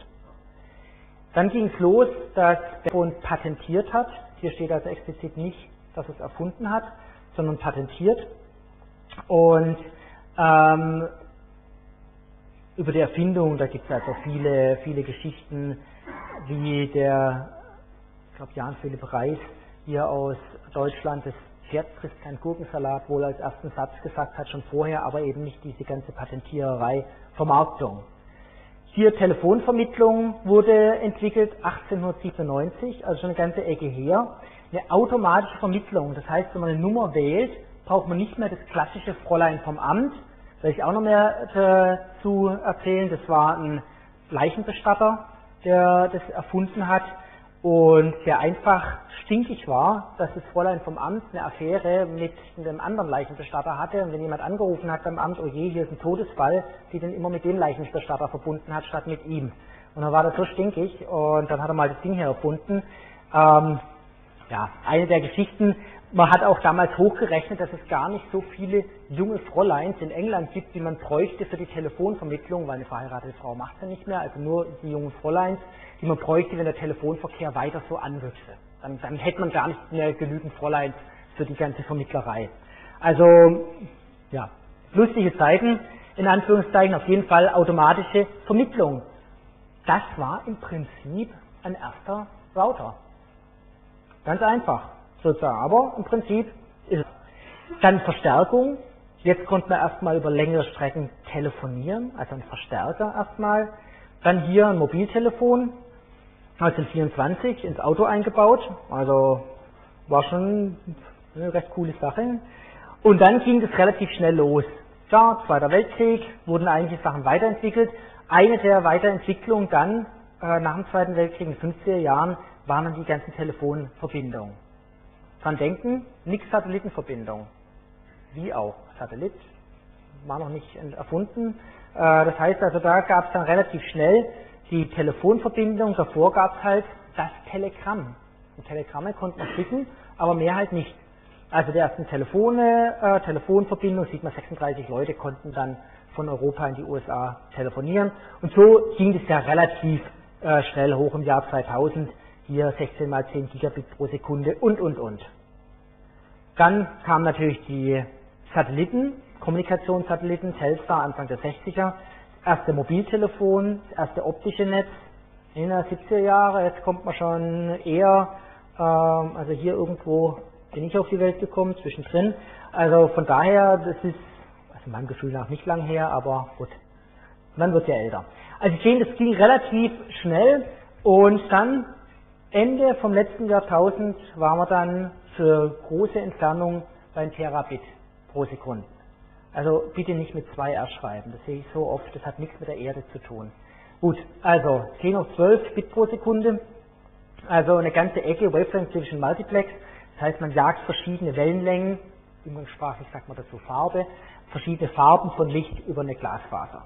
Dann ging es los, dass Backbone patentiert hat. Hier steht also explizit nicht, dass es erfunden hat, sondern patentiert. Und ähm, über die Erfindung, da gibt es also viele, viele Geschichten, wie der, ich glaube, Jan Philipp Reis hier aus Deutschland, das Pferd frisst kein Gurkensalat, wohl als ersten Satz gesagt hat, schon vorher, aber eben nicht diese ganze Patentiererei, Vermarktung. Hier Telefonvermittlung wurde entwickelt 1897, also schon eine ganze Ecke her. Eine automatische Vermittlung, das heißt, wenn man eine Nummer wählt, braucht man nicht mehr das klassische Fräulein vom Amt. Will ich auch noch mehr dazu erzählen. Das war ein Leichenbestatter, der das erfunden hat und der einfach stinkig war, dass das Fräulein vom Amt eine Affäre mit einem anderen Leichenbestatter hatte und wenn jemand angerufen hat beim Amt, oh je, hier ist ein Todesfall, die dann immer mit dem Leichenbestatter verbunden hat, statt mit ihm. Und dann war das so stinkig und dann hat er mal das Ding hier erfunden. Ähm, ja, eine der Geschichten, man hat auch damals hochgerechnet, dass es gar nicht so viele junge Fräuleins in England gibt, die man bräuchte für die Telefonvermittlung, weil eine verheiratete Frau macht ja nicht mehr, also nur die jungen Fräuleins, die man bräuchte, wenn der Telefonverkehr weiter so anwüchse. Dann, dann hätte man gar nicht mehr genügend Fräuleins für die ganze Vermittlerei. Also, ja, lustige Zeiten, in Anführungszeichen, auf jeden Fall automatische Vermittlung. Das war im Prinzip ein erster Router. Ganz einfach sozusagen. Aber im Prinzip ist es. Dann Verstärkung. Jetzt konnte man erstmal über längere Strecken telefonieren, also ein Verstärker erstmal. Dann hier ein Mobiltelefon, 1924 ins Auto eingebaut, also war schon eine recht coole Sache. Und dann ging es relativ schnell los. Ja, Zweiter Weltkrieg, wurden einige Sachen weiterentwickelt. Eine der Weiterentwicklungen dann äh, nach dem Zweiten Weltkrieg in den 50er Jahren waren dann die ganzen Telefonverbindungen. Dran denken, nichts Satellitenverbindung. Wie auch. Satellit war noch nicht erfunden. Äh, das heißt also, da gab es dann relativ schnell die Telefonverbindung. Davor gab es halt das Telegramm. Und Telegramme konnte man schicken, aber mehr halt nicht. Also die ersten Telefone, äh, Telefonverbindung, sieht man 36 Leute konnten dann von Europa in die USA telefonieren. Und so ging es ja relativ äh, schnell hoch im Jahr 2000. Hier 16 mal 10 Gigabit pro Sekunde und, und, und. Dann kamen natürlich die Satelliten, Kommunikationssatelliten, Telstar Anfang der 60er, das erste Mobiltelefon, erste optische Netz in der 70er Jahre, jetzt kommt man schon eher, ähm, also hier irgendwo bin ich auf die Welt gekommen, zwischendrin. Also von daher, das ist, also meinem Gefühl nach nicht lang her, aber gut, man wird ja älter. Also Sie sehen, das ging relativ schnell und dann Ende vom letzten Jahrtausend waren wir dann für große Entfernung bei Terabit pro Sekunde. Also bitte nicht mit 2 R schreiben, das sehe ich so oft, das hat nichts mit der Erde zu tun. Gut, also 10 hoch 12 Bit pro Sekunde, also eine ganze Ecke Wavelength Division Multiplex, das heißt man jagt verschiedene Wellenlängen, umgangssprachlich sagt man dazu Farbe, verschiedene Farben von Licht über eine Glasfaser.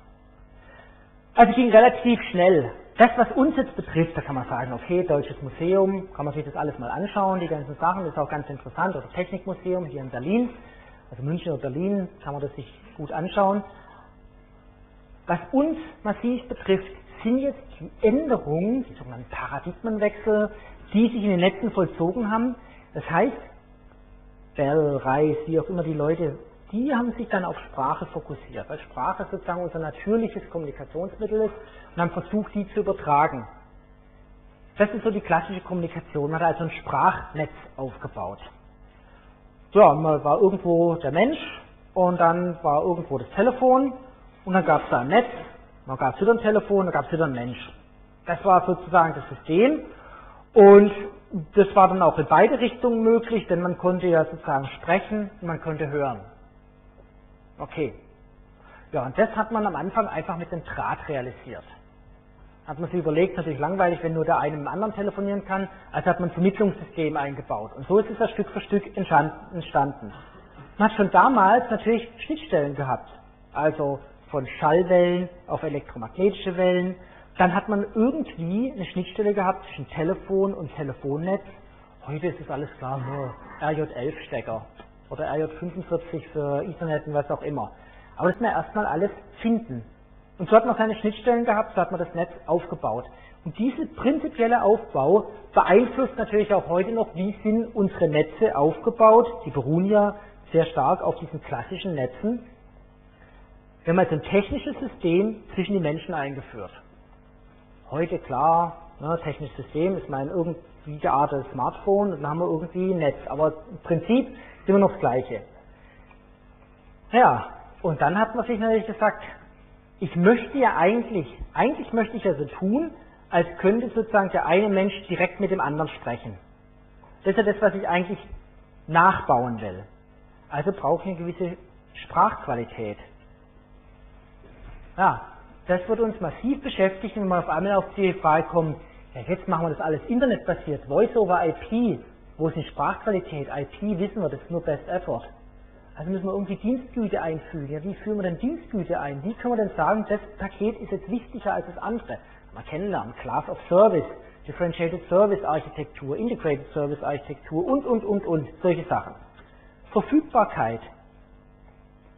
Also ging relativ schnell. Das, was uns jetzt betrifft, da kann man sagen, okay, Deutsches Museum, kann man sich das alles mal anschauen, die ganzen Sachen, das ist auch ganz interessant, oder Technikmuseum hier in Berlin, also München oder Berlin, kann man das sich gut anschauen. Was uns massiv betrifft, sind jetzt die Änderungen, die sogenannten Paradigmenwechsel, die sich in den Netzen vollzogen haben. Das heißt, Bell, Reis, wie auch immer die Leute die haben sich dann auf Sprache fokussiert, weil Sprache sozusagen unser natürliches Kommunikationsmittel ist und haben versucht, die zu übertragen. Das ist so die klassische Kommunikation. Man hat also ein Sprachnetz aufgebaut. Ja, man war irgendwo der Mensch und dann war irgendwo das Telefon und dann gab es da ein Netz, dann gab es wieder ein Telefon, dann gab es wieder ein Mensch. Das war sozusagen das System und das war dann auch in beide Richtungen möglich, denn man konnte ja sozusagen sprechen und man konnte hören. Okay. Ja, und das hat man am Anfang einfach mit dem Draht realisiert. Hat man sich überlegt, natürlich langweilig, wenn nur der eine mit dem anderen telefonieren kann, also hat man ein Vermittlungssystem eingebaut. Und so ist es ja Stück für Stück entstanden. Man hat schon damals natürlich Schnittstellen gehabt. Also von Schallwellen auf elektromagnetische Wellen. Dann hat man irgendwie eine Schnittstelle gehabt zwischen Telefon und Telefonnetz. Heute ist es alles klar, nur RJ11-Stecker oder RJ45 für Ethernet und was auch immer. Aber das muss man erstmal alles finden. Und so hat man seine Schnittstellen gehabt, so hat man das Netz aufgebaut. Und dieser prinzipielle Aufbau beeinflusst natürlich auch heute noch, wie sind unsere Netze aufgebaut. Die beruhen ja sehr stark auf diesen klassischen Netzen. Wir haben also ein technisches System zwischen die Menschen eingeführt. Heute klar, ne, technisches System ist mein irgendwie geartetes Smartphone und dann haben wir irgendwie ein Netz. Aber im Prinzip immer noch das Gleiche. Ja, und dann hat man sich natürlich gesagt, ich möchte ja eigentlich, eigentlich möchte ich ja so tun, als könnte sozusagen der eine Mensch direkt mit dem anderen sprechen. Das ist ja das, was ich eigentlich nachbauen will. Also brauche ich eine gewisse Sprachqualität. Ja, das wird uns massiv beschäftigen, wenn wir auf einmal auf die Frage kommen, ja, jetzt machen wir das alles internetbasiert, Voice over IP, wo ist die Sprachqualität? IP wissen wir, das ist nur Best Effort. Also müssen wir irgendwie Dienstgüte einfügen. Ja, wie führen wir denn Dienstgüte ein? Wie können wir denn sagen, das Paket ist jetzt wichtiger als das andere? Mal kennenlernen, Class of Service. Differentiated Service Architektur, Integrated Service Architektur und, und, und, und, solche Sachen. Verfügbarkeit.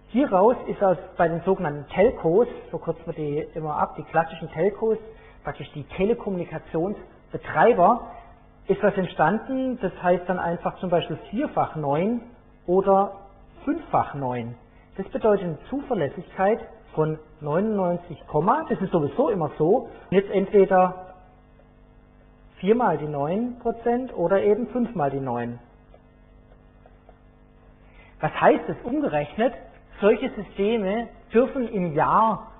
Hieraus ist aus bei den sogenannten Telcos, so kürzen wir die immer ab, die klassischen Telcos, praktisch die Telekommunikationsbetreiber, ist was entstanden, das heißt dann einfach zum Beispiel vierfach 9 oder fünffach 9. Das bedeutet eine Zuverlässigkeit von 99, das ist sowieso immer so, jetzt entweder viermal die 9% oder eben fünfmal die 9. Was heißt das umgerechnet? Solche Systeme dürfen im Jahr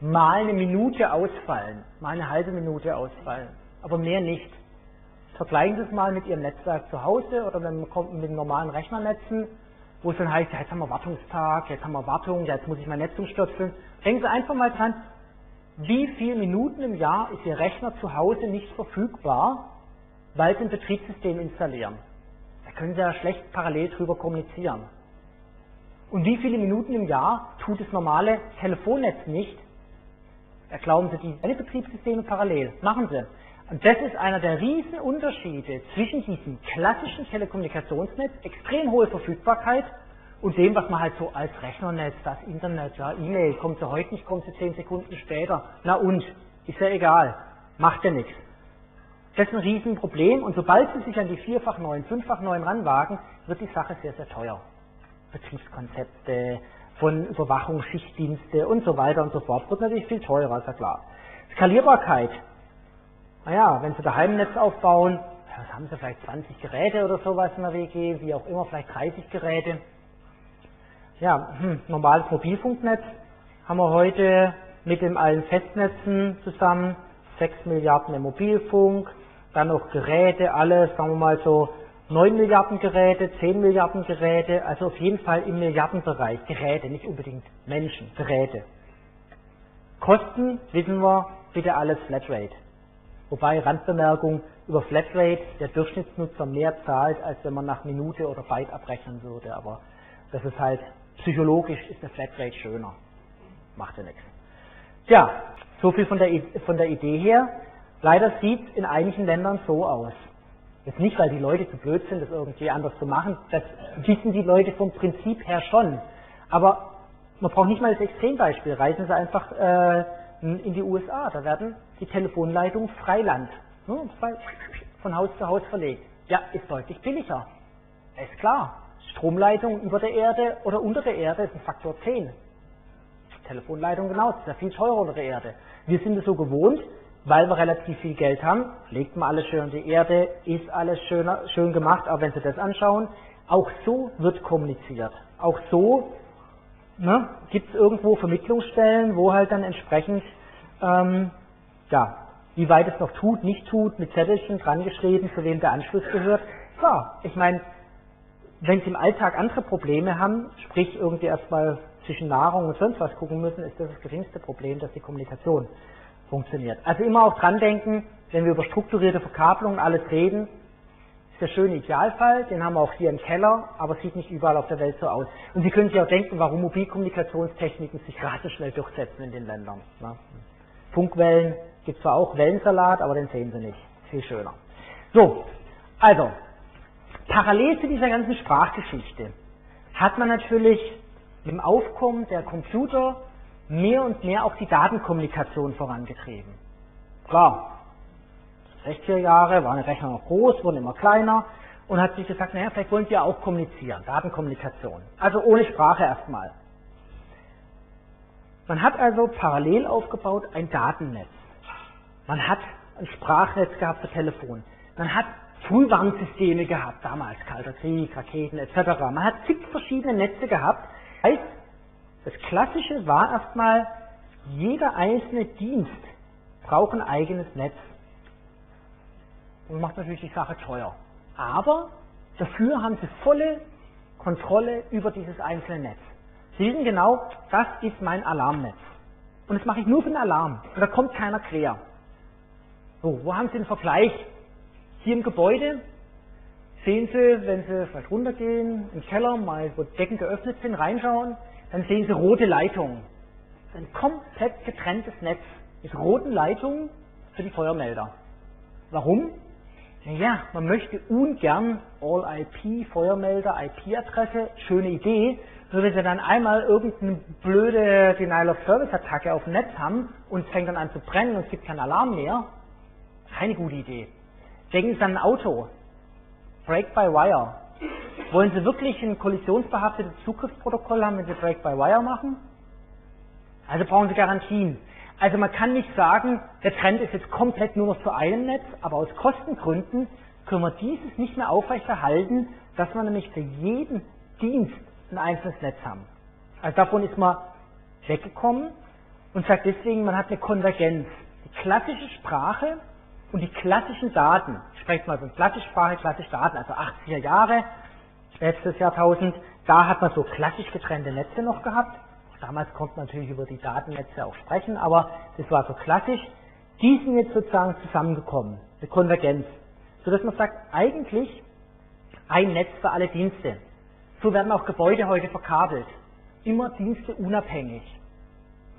mal eine Minute ausfallen, mal eine halbe Minute ausfallen, aber mehr nicht. Vergleichen Sie es mal mit Ihrem Netzwerk zu Hause oder mit normalen Rechnernetzen, wo es dann heißt, ja, jetzt haben wir Wartungstag, jetzt haben wir Wartung, ja, jetzt muss ich mein Netz umstürzen. Denken Sie einfach mal dran, wie viele Minuten im Jahr ist Ihr Rechner zu Hause nicht verfügbar, weil Sie ein Betriebssystem installieren. Da können Sie ja schlecht parallel drüber kommunizieren. Und wie viele Minuten im Jahr tut das normale Telefonnetz nicht? Erlauben Sie die alle Betriebssysteme parallel. Machen Sie. Und das ist einer der Riesenunterschiede zwischen diesem klassischen Telekommunikationsnetz, extrem hohe Verfügbarkeit, und dem, was man halt so als Rechnernetz, das Internet, ja, E-Mail, kommt sie heute nicht, kommt sie zehn Sekunden später. Na und? Ist ja egal. Macht ja nichts. Das ist ein Riesenproblem und sobald Sie sich an die vierfach neun, fünffach neun ranwagen, wird die Sache sehr, sehr teuer. Betriebskonzepte, von Überwachung, Schichtdienste und so weiter und so fort. Wird natürlich viel teurer, ist ja klar. Skalierbarkeit. Naja, wenn Sie daheim ein Netz aufbauen, was haben Sie vielleicht 20 Geräte oder sowas in der WG, wie auch immer, vielleicht 30 Geräte. Ja, hm, normales Mobilfunknetz haben wir heute mit den allen Festnetzen zusammen 6 Milliarden im Mobilfunk, dann noch Geräte, alles, sagen wir mal so 9 Milliarden Geräte, 10 Milliarden Geräte, also auf jeden Fall im Milliardenbereich Geräte, nicht unbedingt Menschen, Geräte. Kosten, wissen wir, bitte alles Flatrate. Wobei, Randbemerkung, über Flatrate der Durchschnittsnutzer mehr zahlt, als wenn man nach Minute oder Byte abrechnen würde. Aber das ist halt, psychologisch ist der Flatrate schöner. Macht ja nichts. Tja, so viel von der, von der Idee her. Leider sieht es in einigen Ländern so aus. Jetzt nicht, weil die Leute zu blöd sind, das irgendwie anders zu machen. Das wissen die Leute vom Prinzip her schon. Aber man braucht nicht mal das Extrembeispiel. Reisen Sie einfach äh, in die USA. Da werden die Telefonleitungen Freiland ne, von Haus zu Haus verlegt. Ja, ist deutlich billiger. Ist klar. Stromleitung über der Erde oder unter der Erde ist ein Faktor 10. Telefonleitung genau, ist ja viel teurer unter der Erde. Wir sind es so gewohnt, weil wir relativ viel Geld haben, legt man alles schön in die Erde, ist alles schöner, schön gemacht, aber wenn Sie das anschauen, auch so wird kommuniziert. Auch so ne, gibt es irgendwo Vermittlungsstellen, wo halt dann entsprechend, ähm, ja, wie weit es noch tut, nicht tut, mit Zettelchen dran geschrieben, zu wem der Anschluss gehört. Klar, ich meine, wenn Sie im Alltag andere Probleme haben, sprich irgendwie erstmal zwischen Nahrung und sonst was gucken müssen, ist das das geringste Problem, dass die Kommunikation funktioniert. Also immer auch dran denken, wenn wir über strukturierte Verkabelung alles reden, der schöne Idealfall, den haben wir auch hier im Keller, aber sieht nicht überall auf der Welt so aus. Und Sie können sich auch denken, warum Mobilkommunikationstechniken sich so schnell durchsetzen in den Ländern. Ne? Funkwellen gibt zwar auch Wellensalat, aber den sehen Sie nicht. Viel schöner. So, also, parallel zu dieser ganzen Sprachgeschichte hat man natürlich dem Aufkommen der Computer mehr und mehr auch die Datenkommunikation vorangetrieben. Klar, 60er Jahre waren die Rechner noch groß, wurden immer kleiner und hat sich gesagt, naja, vielleicht wollen wir auch kommunizieren, Datenkommunikation. Also ohne Sprache erstmal. Man hat also parallel aufgebaut ein Datennetz. Man hat ein Sprachnetz gehabt für Telefon. Man hat Frühwarnsysteme gehabt, damals Kalter Krieg, Raketen etc. Man hat zig verschiedene Netze gehabt. Heißt, das Klassische war erstmal, jeder einzelne Dienst braucht ein eigenes Netz. Und macht natürlich die Sache teuer. Aber dafür haben sie volle Kontrolle über dieses einzelne Netz. Sie wissen genau, das ist mein Alarmnetz. Und das mache ich nur für den Alarm. Und da kommt keiner quer. So, wo haben Sie den Vergleich? Hier im Gebäude sehen Sie, wenn Sie vielleicht runtergehen, im Keller, mal wo Decken geöffnet sind, reinschauen, dann sehen Sie rote Leitungen. Ein komplett getrenntes Netz mit roten Leitungen für die Feuermelder. Warum? Naja, man möchte ungern All-IP, Feuermelder, IP-Adresse, schöne Idee, nur wenn sie dann einmal irgendeine blöde Denial-of-Service-Attacke auf dem Netz haben und es fängt dann an zu brennen und es gibt keinen Alarm mehr, keine gute Idee. Denken Sie an ein Auto. Break by Wire. Wollen Sie wirklich ein kollisionsbehaftetes Zugriffsprotokoll haben, wenn Sie Break by Wire machen? Also brauchen Sie Garantien. Also man kann nicht sagen, der Trend ist jetzt komplett nur noch zu einem Netz, aber aus Kostengründen können wir dieses nicht mehr aufrechterhalten, dass wir nämlich für jeden Dienst ein einzelnes Netz haben. Also davon ist man weggekommen und sagt deswegen, man hat eine Konvergenz. Die klassische Sprache und die klassischen Daten, ich spreche mal von klassischer Sprache, klassische Daten, also 80er Jahre, letztes Jahrtausend, da hat man so klassisch getrennte Netze noch gehabt. Damals konnte man natürlich über die Datennetze auch sprechen, aber das war so klassisch. Die sind jetzt sozusagen zusammengekommen, eine Konvergenz, sodass man sagt, eigentlich ein Netz für alle Dienste. So werden auch Gebäude heute verkabelt. Immer Dienste unabhängig.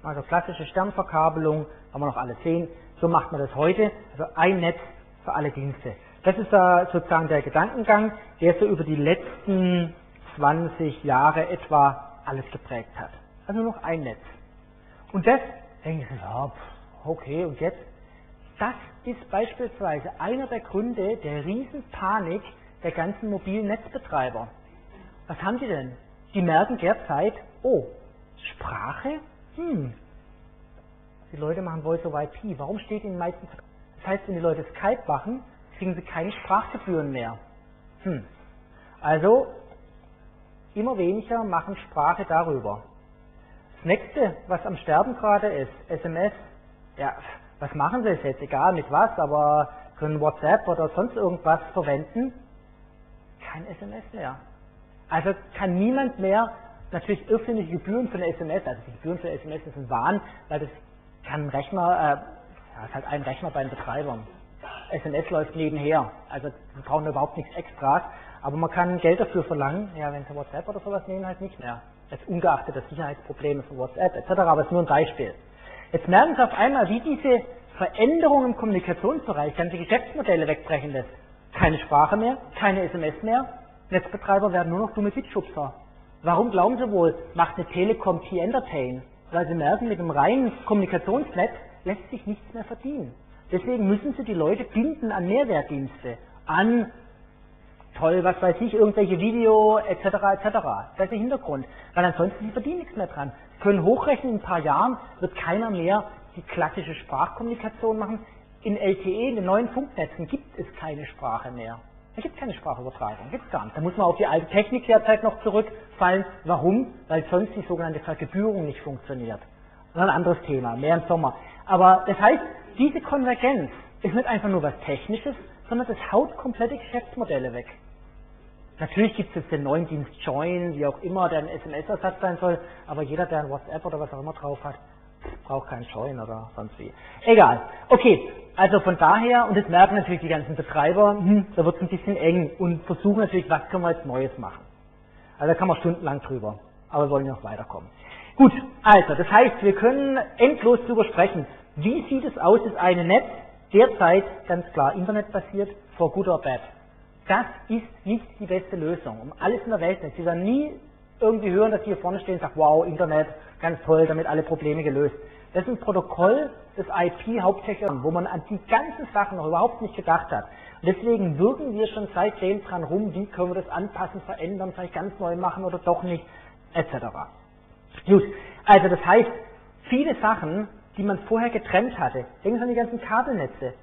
Also klassische Sternverkabelung, haben wir noch alle sehen. So macht man das heute. Also ein Netz für alle Dienste. Das ist da sozusagen der Gedankengang, der so über die letzten 20 Jahre etwa alles geprägt hat. Also nur noch ein Netz. Und das, denken Sie, ja, okay, und jetzt? Das ist beispielsweise einer der Gründe der Riesenpanik der ganzen mobilen Netzbetreiber. Was haben die denn? Die merken derzeit, oh, Sprache? Hm. Die Leute machen Voice over IP. Warum steht in den meisten... Das heißt, wenn die Leute Skype machen, kriegen sie keine Sprachgebühren mehr. Hm. Also, immer weniger machen Sprache darüber. Das nächste, was am Sterben gerade ist, SMS. Ja, was machen sie jetzt? Egal mit was, aber können WhatsApp oder sonst irgendwas verwenden? Kein SMS mehr. Also kann niemand mehr natürlich öffentliche Gebühren für eine SMS, also die Gebühren für SMS ist ein Wahn, weil das kann ein Rechner, äh, ist halt ein Rechner bei den Betreibern. SMS läuft nebenher. Also wir brauchen überhaupt nichts Extras. Aber man kann Geld dafür verlangen. Ja, wenn Sie WhatsApp oder sowas nehmen, halt nicht mehr. Jetzt ungeachtet der Sicherheitsprobleme von WhatsApp etc. Aber es ist nur ein Beispiel. Jetzt merken Sie auf einmal, wie diese Veränderung im Kommunikationsbereich ganze Geschäftsmodelle wegbrechen lässt. Keine Sprache mehr, keine SMS mehr. Netzbetreiber werden nur noch dumme Bitschubser. Warum glauben Sie wohl, macht eine Telekom T-Entertain? Weil Sie merken, mit einem reinen Kommunikationsnetz lässt sich nichts mehr verdienen. Deswegen müssen sie die Leute binden an Mehrwertdienste, an toll, was weiß ich, irgendwelche Video etc. etc. Das ist der Hintergrund. Weil ansonsten sie verdienen nichts mehr dran. Sie können hochrechnen, in ein paar Jahren wird keiner mehr die klassische Sprachkommunikation machen. In LTE, in den neuen Funknetzen, gibt es keine Sprache mehr. Da gibt es keine Sprachübertragung, gibt es gar nicht. Da muss man auf die alte Technik derzeit noch zurückfallen. Warum? Weil sonst die sogenannte Vergebührung nicht funktioniert. Das ist ein anderes Thema, mehr im Sommer. Aber das heißt, diese Konvergenz ist nicht einfach nur was Technisches, sondern das haut komplette Geschäftsmodelle weg. Natürlich gibt es jetzt den neuen Dienst Join, wie auch immer, der ein SMS-Ersatz sein soll, aber jeder, der ein WhatsApp oder was auch immer drauf hat, braucht keinen Join oder sonst wie. Egal. Okay, also von daher, und das merken natürlich die ganzen Betreiber, hm, da wird es ein bisschen eng und versuchen natürlich, was können wir jetzt Neues machen. Also da kann man stundenlang drüber, aber wir wollen noch weiterkommen. Gut, also das heißt, wir können endlos drüber sprechen. Wie sieht es aus, ist eine Netz derzeit ganz klar internetbasiert, for good or bad. Das ist nicht die beste Lösung, um alles in der Welt nicht. Sie werden nie irgendwie hören, dass Sie hier vorne stehen und sagen, wow, Internet, ganz toll, damit alle Probleme gelöst. Das ist ein Protokoll des IP hauptsächlich, wo man an die ganzen Sachen noch überhaupt nicht gedacht hat. Und deswegen wirken wir schon seitdem dran rum, wie können wir das anpassen, verändern, vielleicht ganz neu machen oder doch nicht, etc. Gut, also das heißt, viele Sachen die man vorher getrennt hatte. Denken Sie an die ganzen Kabelnetze.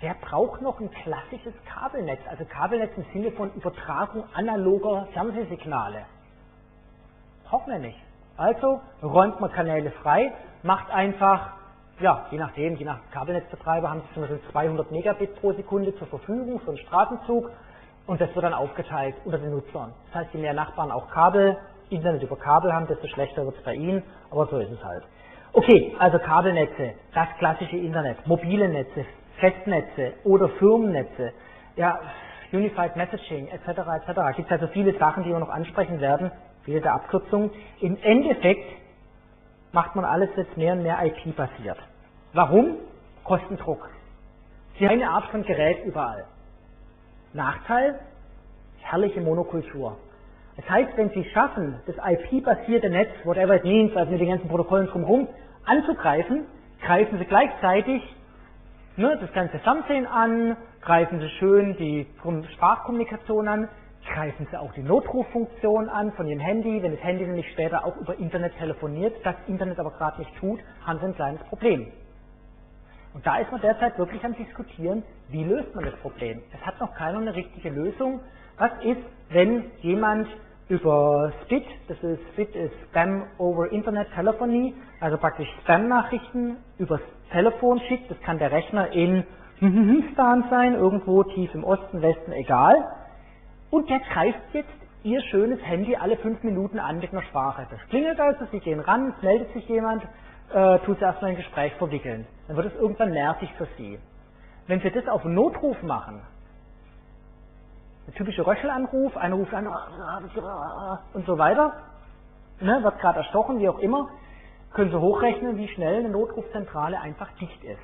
Wer braucht noch ein klassisches Kabelnetz? Also Kabelnetz im Sinne von Übertragung analoger Fernsehsignale. Brauchen wir nicht. Also räumt man Kanäle frei, macht einfach, ja, je nachdem, je nach Kabelnetzbetreiber haben Sie zum Beispiel 200 Megabit pro Sekunde zur Verfügung für einen Straßenzug und das wird dann aufgeteilt unter den Nutzern. Das heißt, je mehr Nachbarn auch Kabel, Internet über Kabel haben, desto schlechter wird es bei ihnen, aber so ist es halt. Okay, also Kabelnetze, das klassische Internet, mobile Netze, Festnetze oder Firmennetze, ja, Unified Messaging etc. etc. Gibt es also viele Sachen, die wir noch ansprechen werden, viele der Abkürzungen. Im Endeffekt macht man alles jetzt mehr und mehr IP-basiert. Warum? Kostendruck. Sie haben eine Art von Gerät überall. Nachteil, herrliche Monokultur. Das heißt, wenn Sie schaffen, das IP-basierte Netz, whatever it means, also mit den ganzen Protokollen drumherum, anzugreifen, greifen Sie gleichzeitig ne, das ganze Fernsehen an, greifen Sie schön die Sprachkommunikation an, greifen Sie auch die Notruffunktion an von Ihrem Handy. Wenn das Handy nämlich später auch über Internet telefoniert, das Internet aber gerade nicht tut, haben Sie ein kleines Problem. Und da ist man derzeit wirklich am diskutieren, wie löst man das Problem. Es hat noch keiner eine richtige Lösung. Was ist, wenn jemand über SPIT, das ist SPIT ist Spam over Internet Telephony, also praktisch Spam-Nachrichten übers Telefon schickt, das kann der Rechner in Stan sein, irgendwo tief im Osten, Westen, egal. Und der greift jetzt ihr schönes Handy alle fünf Minuten an mit einer Sprache. Das klingelt also, sie gehen ran, es meldet sich jemand, äh, tut sie erstmal ein Gespräch verwickeln. Dann wird es irgendwann nervig für sie. Wenn sie das auf Notruf machen, der typische Röchelanruf, einer ruft an und so weiter, ne, wird gerade erstochen, wie auch immer, können Sie hochrechnen, wie schnell eine Notrufzentrale einfach dicht ist.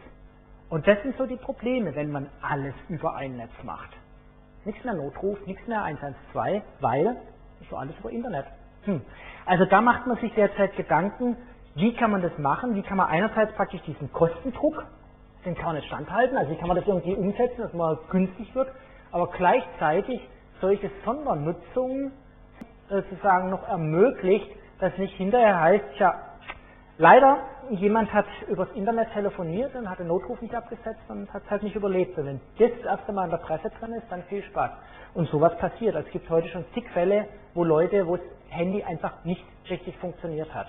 Und das sind so die Probleme, wenn man alles über ein Netz macht. Nichts mehr Notruf, nichts mehr 112, weil ist so alles über Internet. Hm. Also da macht man sich derzeit Gedanken, wie kann man das machen? Wie kann man einerseits praktisch diesen Kostendruck, den kann man nicht standhalten, also wie kann man das irgendwie umsetzen, dass man günstig wird, aber gleichzeitig solche Sondernutzungen sozusagen noch ermöglicht, dass nicht hinterher heißt, ja, leider, jemand hat übers Internet telefoniert und hat den Notruf nicht abgesetzt und hat es halt nicht überlebt. Und wenn das das erste Mal in der Presse drin ist, dann viel Spaß. Und sowas passiert. Also es gibt heute schon zig Fälle, wo Leute, wo das Handy einfach nicht richtig funktioniert hat.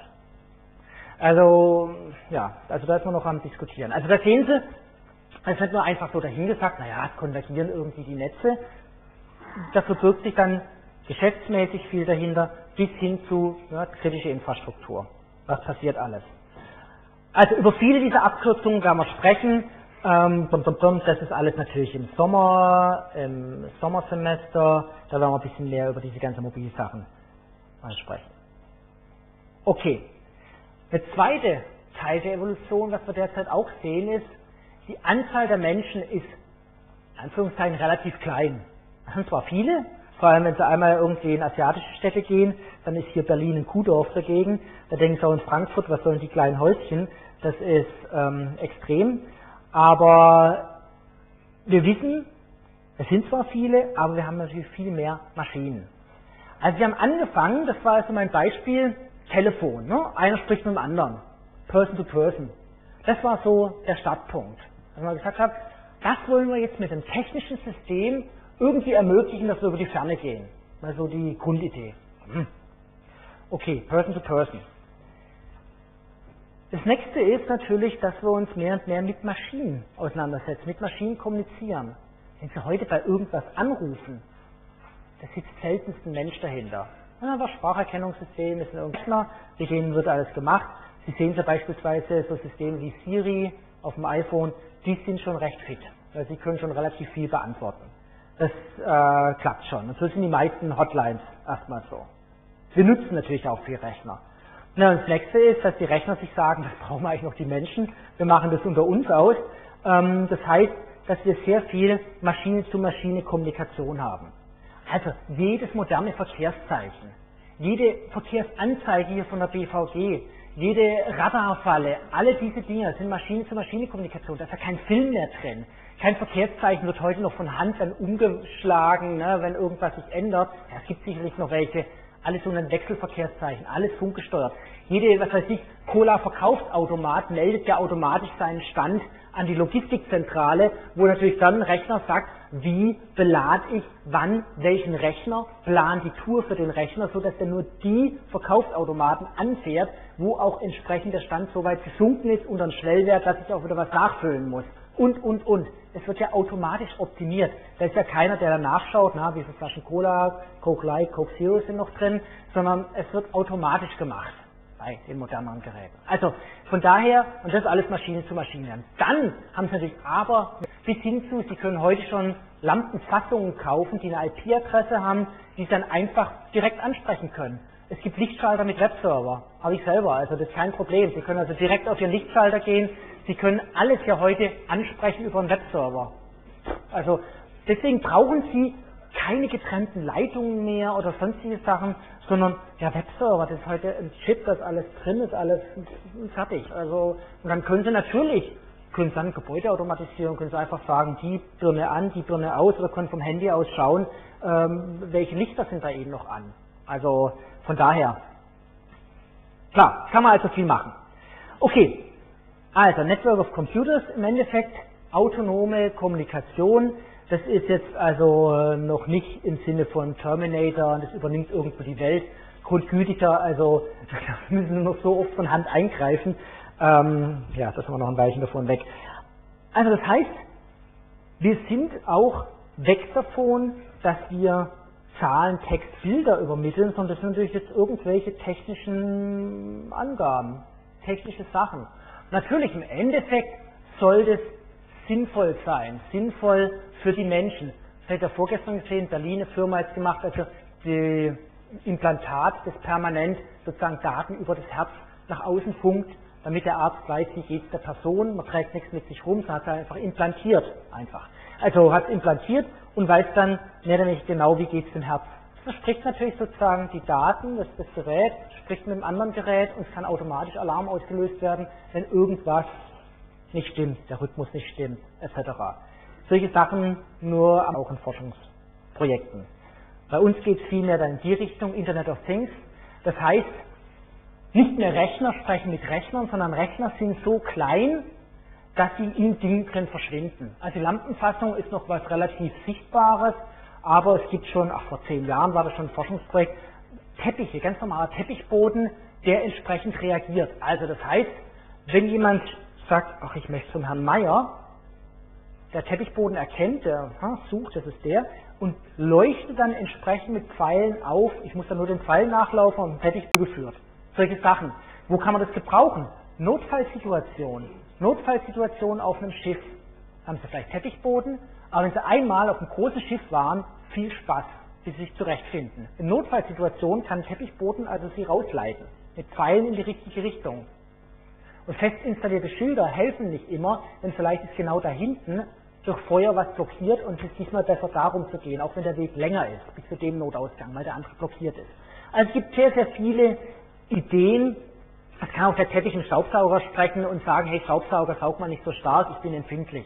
Also, ja, also da ist man noch am diskutieren. Also da sehen Sie, es wird nur einfach so dahingesagt, naja, es konvergieren irgendwie die Netze. Da verbirgt sich dann geschäftsmäßig viel dahinter, bis hin zu ja, kritische Infrastruktur. Was passiert alles? Also über viele dieser Abkürzungen werden wir sprechen. Ähm, das ist alles natürlich im Sommer, im Sommersemester. Da werden wir ein bisschen mehr über diese ganzen Mobilsachen sprechen. Okay. Der zweite Teil der Evolution, was wir derzeit auch sehen, ist, die Anzahl der Menschen ist, in Anführungszeichen, relativ klein. Das sind zwar viele, vor allem wenn Sie einmal irgendwie in asiatische Städte gehen, dann ist hier Berlin ein Kuhdorf dagegen. Da denken Sie auch in Frankfurt, was sollen die kleinen Häuschen? Das ist ähm, extrem. Aber wir wissen, es sind zwar viele, aber wir haben natürlich viel mehr Maschinen. Also wir haben angefangen, das war also mein Beispiel, Telefon. Ne? Einer spricht mit dem anderen. Person to person. Das war so der Startpunkt dass man gesagt hat, das wollen wir jetzt mit dem technischen System irgendwie ermöglichen, dass wir über die Ferne gehen. Mal so die Grundidee. Hm. Okay, Person to Person. Das nächste ist natürlich, dass wir uns mehr und mehr mit Maschinen auseinandersetzen, mit Maschinen kommunizieren. Wenn Sie heute bei irgendwas anrufen, da sitzt seltenst ein Mensch dahinter. Ja, das Spracherkennungssystem ist ein Rechner, mit denen wird alles gemacht. Sie sehen so beispielsweise so Systeme wie Siri auf dem iPhone, die sind schon recht fit. Sie können schon relativ viel beantworten. Das äh, klappt schon. Und so sind die meisten Hotlines erstmal so. Wir nutzen natürlich auch viel Rechner. und das nächste ist, dass die Rechner sich sagen, das brauchen wir eigentlich noch die Menschen, wir machen das unter uns aus. Ähm, das heißt, dass wir sehr viel Maschine-zu-Maschine-Kommunikation haben. Also jedes moderne Verkehrszeichen, jede Verkehrsanzeige hier von der BVG, jede Radarfalle, alle diese Dinge sind Maschine-zu-Maschine-Kommunikation. Da ist ja kein Film mehr drin. Kein Verkehrszeichen wird heute noch von Hand dann umgeschlagen, ne, wenn irgendwas sich ändert. Ja, es gibt sicherlich noch welche. Alles sogenannte Wechselverkehrszeichen, alles funkgesteuert. Jede, was weiß ich, Cola-Verkaufsautomat meldet ja automatisch seinen Stand an die Logistikzentrale, wo natürlich dann ein Rechner sagt, wie belade ich wann welchen Rechner, plan die Tour für den Rechner, so dass er nur die Verkaufsautomaten anfährt, wo auch entsprechend der Stand so weit gesunken ist unter einen Schwellwert, dass ich auch wieder was nachfüllen muss. Und, und, und. Es wird ja automatisch optimiert. Da ist ja keiner, der da nachschaut, na, wie viele Flaschen Cola, Coke Light, Coke Zero sind noch drin, sondern es wird automatisch gemacht bei den moderneren Geräten. Also von daher, und das ist alles Maschine zu Maschine. Dann haben Sie natürlich aber bis hin zu, Sie können heute schon Lampenfassungen kaufen, die eine IP-Adresse haben, die Sie dann einfach direkt ansprechen können. Es gibt Lichtschalter mit Webserver, habe ich selber, also das ist kein Problem. Sie können also direkt auf Ihren Lichtschalter gehen. Sie können alles ja heute ansprechen über einen Webserver. Also deswegen brauchen Sie keine getrennten Leitungen mehr oder sonstige Sachen, sondern der Webserver, das ist heute ein Chip, das alles drin ist, alles fertig. Also und dann können Sie natürlich können Sie dann Gebäude automatisieren, können Sie einfach sagen, die Birne an, die Birne aus oder können vom Handy aus schauen, ähm, welche Lichter sind da eben noch an. Also von daher, klar, kann man also viel machen. Okay, also Network of Computers im Endeffekt, autonome Kommunikation, das ist jetzt also äh, noch nicht im Sinne von Terminator, das übernimmt irgendwo die Welt. Grundgütiger, also da müssen wir noch so oft von Hand eingreifen. Ähm, ja, das haben wir noch ein Weilchen davon weg. Also das heißt, wir sind auch weg davon, dass wir Zahlen, Text, Bilder übermitteln, sondern das sind natürlich jetzt irgendwelche technischen Angaben, technische Sachen. Natürlich im Endeffekt soll das sinnvoll sein, sinnvoll für die Menschen. Das hat ja vorgestern gesehen, Berlin eine Firma jetzt gemacht, also die Implantat, das permanent sozusagen Daten über das Herz nach außen funkt, damit der Arzt weiß, wie geht es der Person, man trägt nichts mit sich rum, sondern hat es einfach implantiert, einfach. Also hat es implantiert und weiß dann mehr oder weniger genau, wie geht es dem Herz. Das spricht natürlich sozusagen die Daten, das, das Gerät, spricht mit einem anderen Gerät und es kann automatisch Alarm ausgelöst werden, wenn irgendwas nicht stimmt, der Rhythmus nicht stimmt, etc. Solche Sachen nur auch in Forschungsprojekten. Bei uns geht es vielmehr dann in die Richtung Internet of Things. Das heißt, nicht mehr Rechner sprechen mit Rechnern, sondern Rechner sind so klein, dass sie in Dingen drin verschwinden. Also Lampenfassung ist noch was relativ Sichtbares, aber es gibt schon, ach vor zehn Jahren war das schon ein Forschungsprojekt, Teppiche, ganz normaler Teppichboden, der entsprechend reagiert. Also das heißt, wenn jemand sagt, ach ich möchte zum Herrn Meier, der Teppichboden erkennt, der ha, sucht, das ist der, und leuchtet dann entsprechend mit Pfeilen auf, ich muss dann nur den Pfeil nachlaufen und Teppich zugeführt. Solche Sachen. Wo kann man das gebrauchen? Notfallsituationen. Notfallsituationen auf einem Schiff. Haben Sie vielleicht Teppichboden, aber wenn Sie einmal auf einem großen Schiff waren, viel Spaß, bis Sie sich zurechtfinden. In Notfallsituationen kann Teppichboden also Sie rausleiten. Mit Pfeilen in die richtige Richtung. Und fest installierte Schilder helfen nicht immer, denn vielleicht ist genau da hinten durch Feuer was blockiert und es ist diesmal besser darum zu gehen, auch wenn der Weg länger ist, bis zu dem Notausgang, weil der andere blockiert ist. Also es gibt sehr, sehr viele Ideen. Es kann auch der Teppich im Staubsauger sprechen und sagen, hey Staubsauger, saug mal nicht so stark, ich bin empfindlich.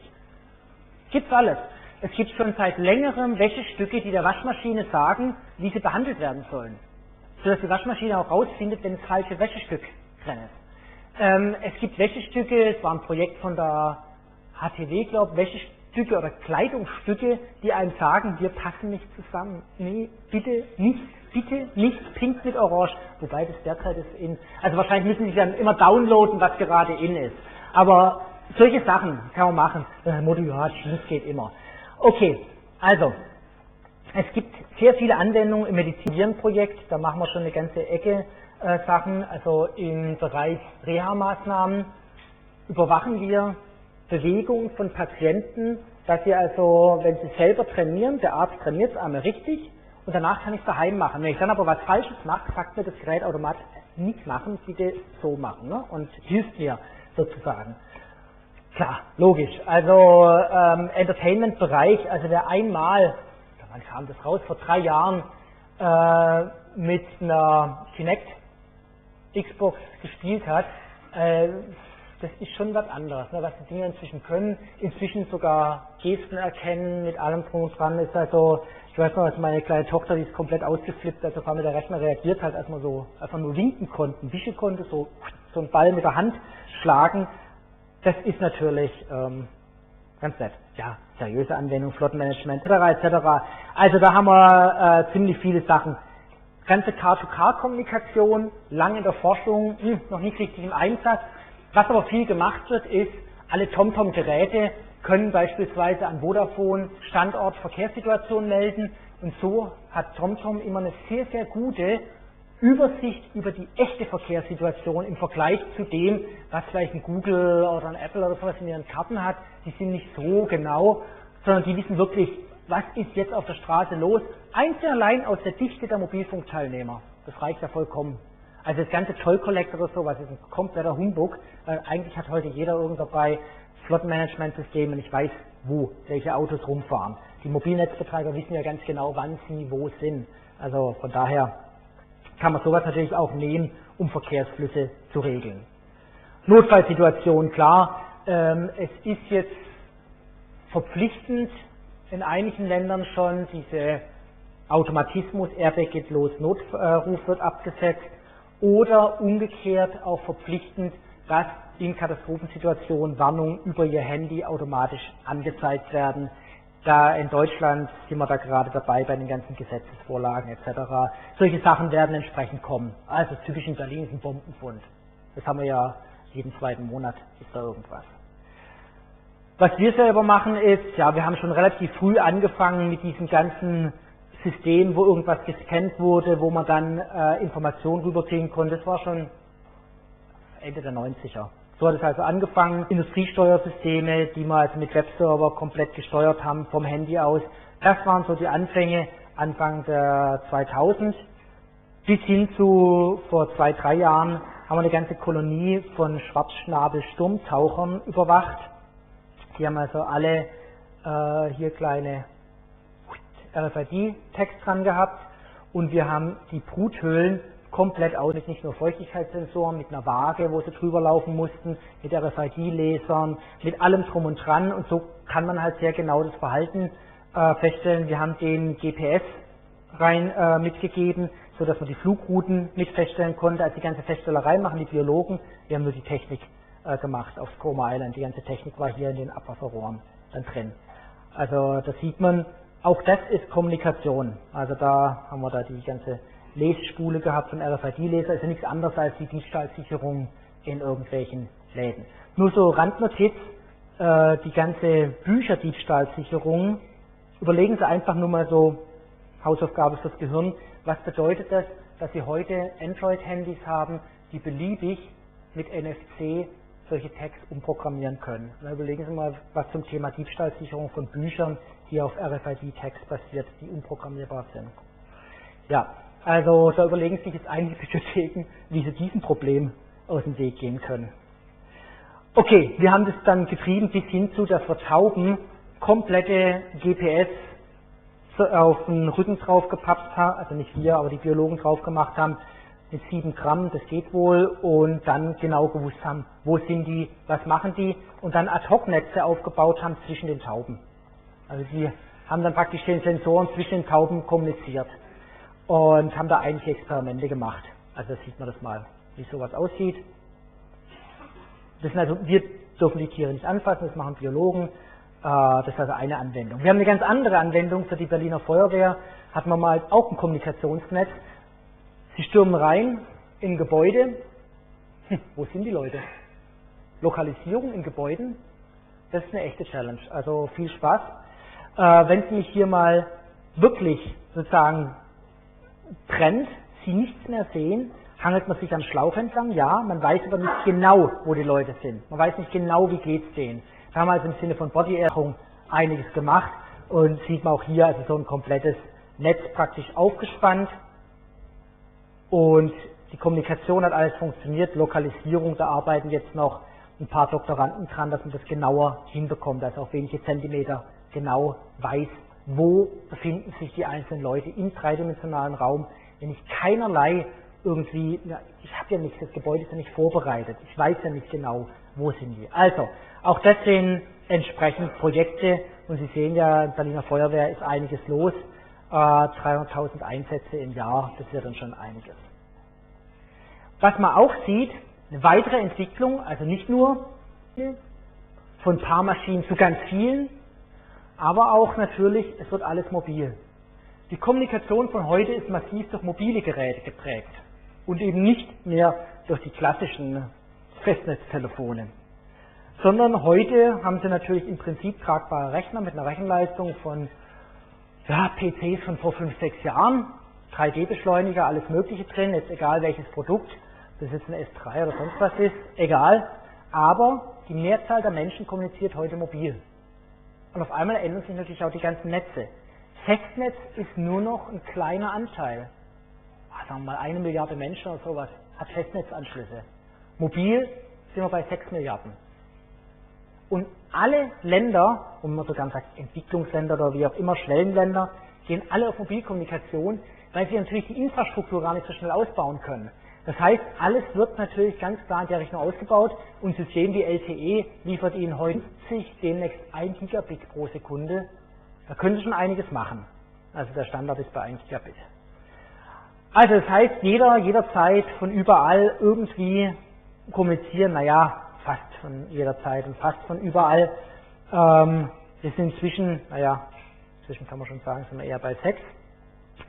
Gibt's alles. Es gibt schon seit längerem Wäschestücke, die der Waschmaschine sagen, wie sie behandelt werden sollen. Sodass die Waschmaschine auch rausfindet, wenn das falsche Wäschestück drin ist. Ähm, es gibt Wäschestücke, es war ein Projekt von der HTW, glaube ich, Wäschestücke oder Kleidungsstücke, die einem sagen, wir passen nicht zusammen. Nee, bitte nicht bitte nicht pink mit orange, wobei das derzeit ist in, also wahrscheinlich müssen Sie dann immer downloaden, was gerade in ist. Aber solche Sachen kann man machen. Äh, Motto, geht immer. Okay, also, es gibt sehr viele Anwendungen im Medizinprojekt, da machen wir schon eine ganze Ecke äh, Sachen, also im Bereich Reha-Maßnahmen überwachen wir Bewegung von Patienten, dass sie also, wenn sie selber trainieren, der Arzt trainiert es einmal richtig, und danach kann ich es daheim machen. Wenn ich dann aber was Falsches mache, sagt mir das Gerät automatisch, nicht machen, bitte so machen ne? und hilft mir sozusagen. Klar, logisch. Also ähm, Entertainment-Bereich, also wer einmal, wann kam das raus, vor drei Jahren äh, mit einer Kinect Xbox gespielt hat, äh, das ist schon was anderes, ne, was die Dinge inzwischen können. Inzwischen sogar Gesten erkennen, mit allem drum und dran ist also ich weiß noch, dass meine kleine Tochter, die ist komplett ausgeflippt, als auf einmal der Rechner reagiert hat, als man so einfach nur winken konnten, wischen konnte, so, so einen Ball mit der Hand schlagen. Das ist natürlich ähm, ganz nett. Ja, seriöse Anwendung, Flottenmanagement, etc. etc. Also da haben wir äh, ziemlich viele Sachen. Ganze Car-to-Car-Kommunikation, lange in der Forschung, hm, noch nicht richtig im Einsatz. Was aber viel gemacht wird, ist, alle TomTom-Geräte können beispielsweise an Vodafone Standort Verkehrssituation melden und so hat TomTom immer eine sehr, sehr gute Übersicht über die echte Verkehrssituation im Vergleich zu dem, was vielleicht ein Google oder ein Apple oder sowas in ihren Karten hat. Die sind nicht so genau, sondern die wissen wirklich, was ist jetzt auf der Straße los, einzeln allein aus der Dichte der Mobilfunkteilnehmer. Das reicht ja vollkommen. Also das ganze Toll Collector oder sowas ist ein kompletter Humbug, weil eigentlich hat heute jeder irgend dabei Flottenmanagementsystem und ich weiß, wo welche Autos rumfahren. Die Mobilnetzbetreiber wissen ja ganz genau, wann sie wo sind. Also von daher kann man sowas natürlich auch nehmen, um Verkehrsflüsse zu regeln. Notfallsituation, klar. Ähm, es ist jetzt verpflichtend in einigen Ländern schon diese Automatismus, Airbag geht los, Notruf wird abgesetzt oder umgekehrt auch verpflichtend, dass in Katastrophensituationen Warnungen über Ihr Handy automatisch angezeigt werden. Da in Deutschland sind wir da gerade dabei bei den ganzen Gesetzesvorlagen etc. Solche Sachen werden entsprechend kommen. Also typisch in Berlin ist ein Bombenfund. Das haben wir ja jeden zweiten Monat ist da irgendwas. Was wir selber machen ist, ja, wir haben schon relativ früh angefangen mit diesem ganzen System, wo irgendwas gescannt wurde, wo man dann äh, Informationen rüberziehen konnte. Das war schon Ende der 90er. So hat es also angefangen. Industriesteuersysteme, die wir also mit Webserver komplett gesteuert haben vom Handy aus. Das waren so die Anfänge Anfang der 2000 bis hin zu vor zwei, drei Jahren haben wir eine ganze Kolonie von Schwarzschnabel-Sturmtauchern überwacht. Die haben also alle äh, hier kleine RFID-Text dran gehabt und wir haben die Bruthöhlen komplett aus, mit nicht nur Feuchtigkeitssensoren, mit einer Waage, wo sie drüber laufen mussten, mit RFID-Lesern, mit allem drum und dran und so kann man halt sehr genau das Verhalten äh, feststellen. Wir haben den GPS rein äh, mitgegeben, so dass man die Flugrouten mit feststellen konnte. Als die ganze Feststellerei machen die Biologen, wir haben nur die Technik äh, gemacht auf Coma Island. Die ganze Technik war hier in den Abwasserrohren dann drin. Also da sieht man, auch das ist Kommunikation. Also da haben wir da die ganze Lesspule gehabt von RFID-Leser. Ist ja nichts anderes als die Diebstahlsicherung in irgendwelchen Läden. Nur so Randnotiz, äh, die ganze Bücherdiebstahlsicherung, überlegen Sie einfach nur mal so, Hausaufgabe fürs Gehirn, was bedeutet das, dass Sie heute Android-Handys haben, die beliebig mit NFC solche Tags umprogrammieren können. Dann überlegen Sie mal, was zum Thema Diebstahlsicherung von Büchern, die auf RFID-Tags basiert, die umprogrammierbar sind. Ja, also da überlegen sich jetzt einige Bibliotheken, wie sie diesem Problem aus dem Weg gehen können. Okay, wir haben das dann getrieben bis hin zu, dass wir Tauben komplette GPS auf den Rücken drauf gepappt haben, also nicht wir, aber die Biologen drauf gemacht haben, mit sieben Gramm, das geht wohl, und dann genau gewusst haben, wo sind die, was machen die, und dann Ad-Hoc-Netze aufgebaut haben zwischen den Tauben. Also die haben dann praktisch den Sensoren zwischen den Tauben kommuniziert und haben da einige Experimente gemacht. Also da sieht man das mal, wie sowas aussieht. Das sind also, wir dürfen die Tiere nicht anfassen, das machen Biologen. Äh, das ist also eine Anwendung. Wir haben eine ganz andere Anwendung für die Berliner Feuerwehr. Hatten wir mal auch ein Kommunikationsnetz. Sie stürmen rein in Gebäude. Hm, wo sind die Leute? Lokalisierung in Gebäuden, das ist eine echte Challenge. Also viel Spaß. Äh, wenn Sie mich hier mal wirklich sozusagen trennt, Sie nichts mehr sehen, hangelt man sich am Schlauch entlang, ja, man weiß aber nicht genau, wo die Leute sind. Man weiß nicht genau, wie geht's denen. Da haben wir also im Sinne von Body-Erhung einiges gemacht und sieht man auch hier also so ein komplettes Netz praktisch aufgespannt und die Kommunikation hat alles funktioniert, Lokalisierung, da arbeiten jetzt noch ein paar Doktoranden dran, dass man das genauer hinbekommt, also auf wenige Zentimeter genau weiß, wo befinden sich die einzelnen Leute im dreidimensionalen Raum, wenn ich keinerlei irgendwie, ja, ich habe ja nichts, das Gebäude ist ja nicht vorbereitet, ich weiß ja nicht genau, wo sind die. Also, auch das sind entsprechend Projekte und Sie sehen ja, Berliner Feuerwehr ist einiges los, 300.000 äh, Einsätze im Jahr, das wird dann schon einiges. Was man auch sieht, eine weitere Entwicklung, also nicht nur von ein paar Maschinen zu ganz vielen, aber auch natürlich, es wird alles mobil. Die Kommunikation von heute ist massiv durch mobile Geräte geprägt und eben nicht mehr durch die klassischen Festnetztelefone. Sondern heute haben sie natürlich im Prinzip tragbare Rechner mit einer Rechenleistung von ja, PCs von vor fünf, sechs Jahren, 3D-Beschleuniger, alles Mögliche drin, jetzt egal welches Produkt, das jetzt ein S3 oder sonst was ist, egal. Aber die Mehrzahl der Menschen kommuniziert heute mobil. Und auf einmal ändern sich natürlich auch die ganzen Netze. Festnetz ist nur noch ein kleiner Anteil. sagen wir mal, eine Milliarde Menschen oder sowas hat Festnetzanschlüsse. Mobil sind wir bei 6 Milliarden. Und alle Länder, und man sogar sagt Entwicklungsländer oder wie auch immer, Schwellenländer, gehen alle auf Mobilkommunikation, weil sie natürlich die Infrastruktur gar nicht so schnell ausbauen können. Das heißt, alles wird natürlich ganz klar in der Richtung ausgebaut und System wie LTE liefert Ihnen heute 50, demnächst 1 Gigabit pro Sekunde. Da können Sie schon einiges machen. Also der Standard ist bei 1 Gigabit. Also das heißt, jeder, jederzeit, von überall irgendwie kommunizieren, naja, fast von jeder Zeit und fast von überall. Ähm, wir sind inzwischen, naja, inzwischen kann man schon sagen, sind wir eher bei 6.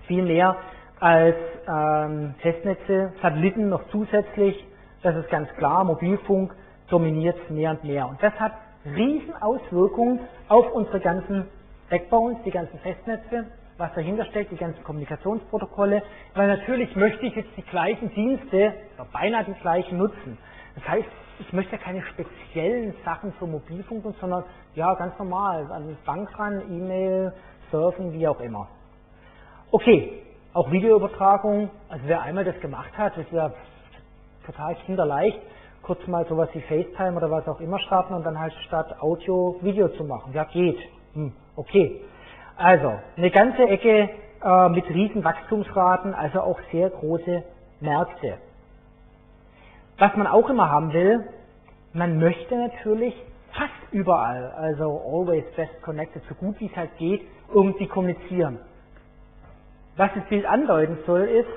Viel mehr als ähm, Festnetze, Satelliten noch zusätzlich, das ist ganz klar, Mobilfunk dominiert mehr und mehr. Und das hat riesen Auswirkungen auf unsere ganzen Backbones, die ganzen Festnetze, was dahinter steckt, die ganzen Kommunikationsprotokolle, weil natürlich möchte ich jetzt die gleichen Dienste, oder beinahe die gleichen nutzen. Das heißt, ich möchte keine speziellen Sachen für Mobilfunk, sondern ja, ganz normal, an die Bank ran, E-Mail, Surfen, wie auch immer. Okay, auch Videoübertragung, also wer einmal das gemacht hat, ist ja total kinderleicht, kurz mal sowas wie FaceTime oder was auch immer starten und dann halt statt Audio Video zu machen. Ja, geht. Hm, okay. Also, eine ganze Ecke äh, mit riesen Wachstumsraten, also auch sehr große Märkte. Was man auch immer haben will, man möchte natürlich fast überall, also always best connected, so gut wie es halt geht, irgendwie kommunizieren. Was das Bild andeuten soll, ist,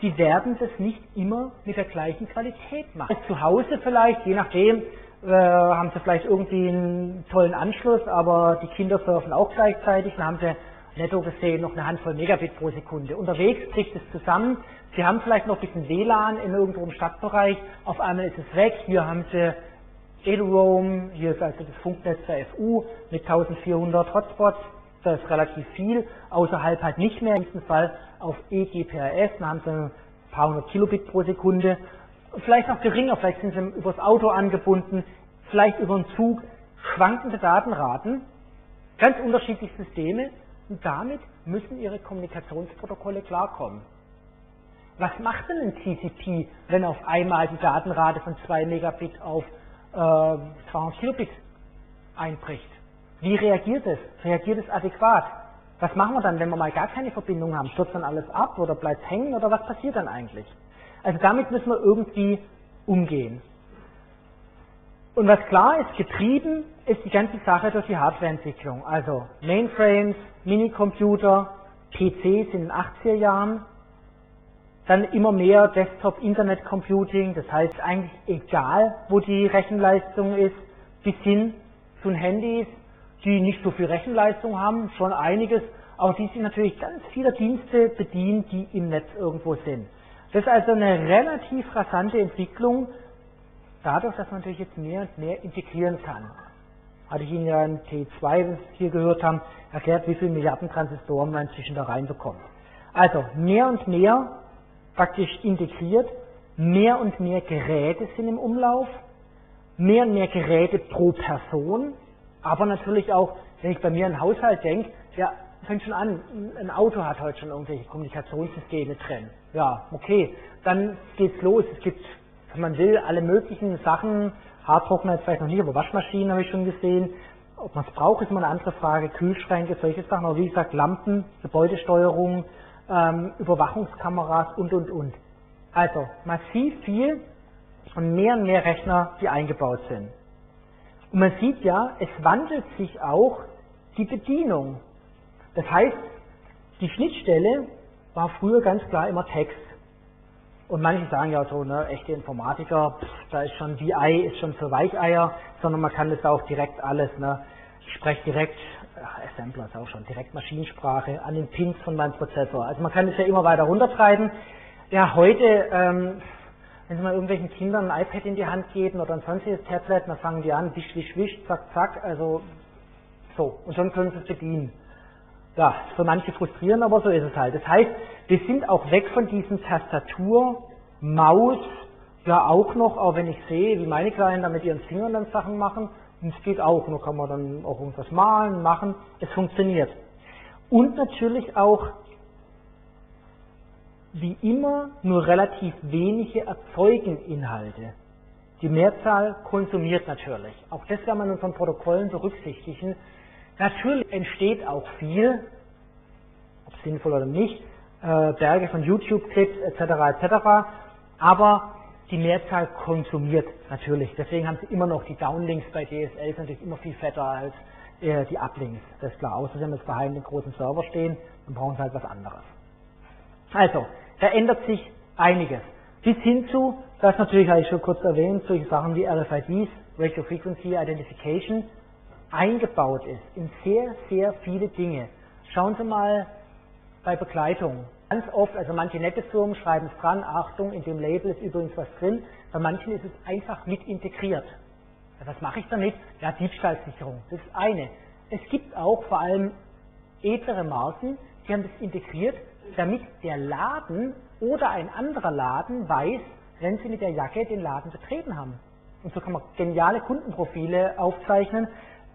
sie werden das nicht immer mit der gleichen Qualität machen. Zu Hause vielleicht, je nachdem, äh, haben sie vielleicht irgendwie einen tollen Anschluss, aber die Kinder surfen auch gleichzeitig, dann haben sie netto gesehen noch eine Handvoll Megabit pro Sekunde. Unterwegs bricht es zusammen, sie haben vielleicht noch ein bisschen WLAN in irgendwo im Stadtbereich, auf einmal ist es weg, hier haben sie EduRoam, hier ist also das Funknetz der FU mit 1400 Hotspots, das relativ viel, außerhalb halt nicht mehr, im besten Fall auf eGPRS, dann haben sie ein paar hundert Kilobit pro Sekunde, vielleicht noch geringer, vielleicht sind sie übers Auto angebunden, vielleicht über einen Zug, schwankende Datenraten, ganz unterschiedliche Systeme und damit müssen ihre Kommunikationsprotokolle klarkommen. Was macht denn ein TCP, wenn auf einmal die Datenrate von 2 Megabit auf äh, 200 Kilobit einbricht? Wie reagiert es? Reagiert es adäquat? Was machen wir dann, wenn wir mal gar keine Verbindung haben? Stürzt dann alles ab oder bleibt es hängen oder was passiert dann eigentlich? Also damit müssen wir irgendwie umgehen. Und was klar ist, getrieben ist die ganze Sache durch die Hardwareentwicklung. Also Mainframes, Minicomputer, PCs in den 80er Jahren, dann immer mehr Desktop Internet Computing, das heißt eigentlich egal, wo die Rechenleistung ist, bis hin zu Handys, die nicht so viel Rechenleistung haben, schon einiges, aber die sich natürlich ganz viele Dienste bedienen, die im Netz irgendwo sind. Das ist also eine relativ rasante Entwicklung, dadurch, dass man natürlich jetzt mehr und mehr integrieren kann. Hatte ich Ihnen ja in T2, das wir hier gehört haben, erklärt, wie viele Milliarden Transistoren man inzwischen da reinbekommt. Also mehr und mehr praktisch integriert, mehr und mehr Geräte sind im Umlauf, mehr und mehr Geräte pro Person, aber natürlich auch, wenn ich bei mir an Haushalt denke, ja, fängt schon an, ein Auto hat heute schon irgendwelche Kommunikationssysteme drin. Ja, okay, dann geht's los. Es gibt, wenn man will, alle möglichen Sachen, Haartrockner jetzt vielleicht noch nicht, aber Waschmaschinen habe ich schon gesehen. Ob man es braucht, ist immer eine andere Frage. Kühlschränke, solche Sachen, aber wie gesagt, Lampen, Gebäudesteuerung, ähm, Überwachungskameras und, und, und. Also, massiv viel und mehr und mehr Rechner, die eingebaut sind. Und man sieht ja, es wandelt sich auch die Bedienung. Das heißt, die Schnittstelle war früher ganz klar immer Text. Und manche sagen ja so, ne, echte Informatiker, pff, da ist schon VI, ist schon für Weicheier, sondern man kann das auch direkt alles, ne, ich spreche direkt, ach, Assembler ist auch schon, direkt Maschinensprache an den Pins von meinem Prozessor. Also man kann das ja immer weiter runtertreiben. Ja, heute, ähm, wenn Sie mal irgendwelchen Kindern ein iPad in die Hand geben oder ein sonstiges Tablet, dann fangen die an, wisch, wisch, wisch, zack, zack, also so, und schon können Sie es bedienen. Ja, für manche frustrierend, aber so ist es halt. Das heißt, wir sind auch weg von diesem Tastatur, Maus, ja auch noch, auch wenn ich sehe, wie meine Kleinen da mit ihren Fingern dann Sachen machen, und es geht auch, nur kann man dann auch irgendwas malen, machen, es funktioniert. Und natürlich auch wie immer nur relativ wenige erzeugen Inhalte. Die Mehrzahl konsumiert natürlich. Auch das werden wir in unseren Protokollen berücksichtigen. Natürlich entsteht auch viel, ob sinnvoll oder nicht, äh, Berge von YouTube-Clips etc. etc. Aber die Mehrzahl konsumiert natürlich. Deswegen haben sie immer noch die Downlinks bei DSL sind natürlich immer viel fetter als äh, die Uplinks. Das ist klar. Außer sie haben jetzt daheim den großen Server stehen, dann brauchen sie halt was anderes. Also, da ändert sich einiges. Bis hin zu, das natürlich habe ich schon kurz erwähnt, solche Sachen wie RFIDs, Radio Frequency Identification, eingebaut ist in sehr, sehr viele Dinge. Schauen Sie mal bei Begleitung. Ganz oft, also manche nette Firmen schreiben es dran, Achtung, in dem Label ist übrigens was drin, bei manchen ist es einfach mit integriert. Was mache ich damit? Ja, Diebstahlsicherung, das ist eine. Es gibt auch vor allem edlere Marken, die haben das integriert, damit der Laden oder ein anderer Laden weiß, wenn sie mit der Jacke den Laden betreten haben. Und so kann man geniale Kundenprofile aufzeichnen.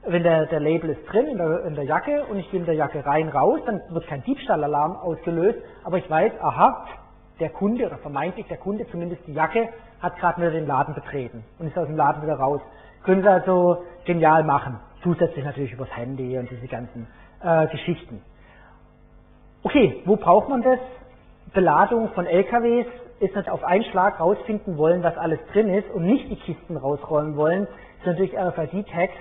Wenn der, der Label ist drin in der, in der Jacke und ich gehe mit der Jacke rein, raus, dann wird kein Diebstahlalarm ausgelöst, aber ich weiß, aha, der Kunde oder vermeintlich der Kunde, zumindest die Jacke, hat gerade wieder den Laden betreten und ist aus dem Laden wieder raus. Können Sie also genial machen. Zusätzlich natürlich übers Handy und diese ganzen äh, Geschichten. Okay, wo braucht man das? Beladung von LKWs ist das auf einen Schlag rausfinden wollen, was alles drin ist und nicht die Kisten rausrollen wollen, ist natürlich RFID-Tags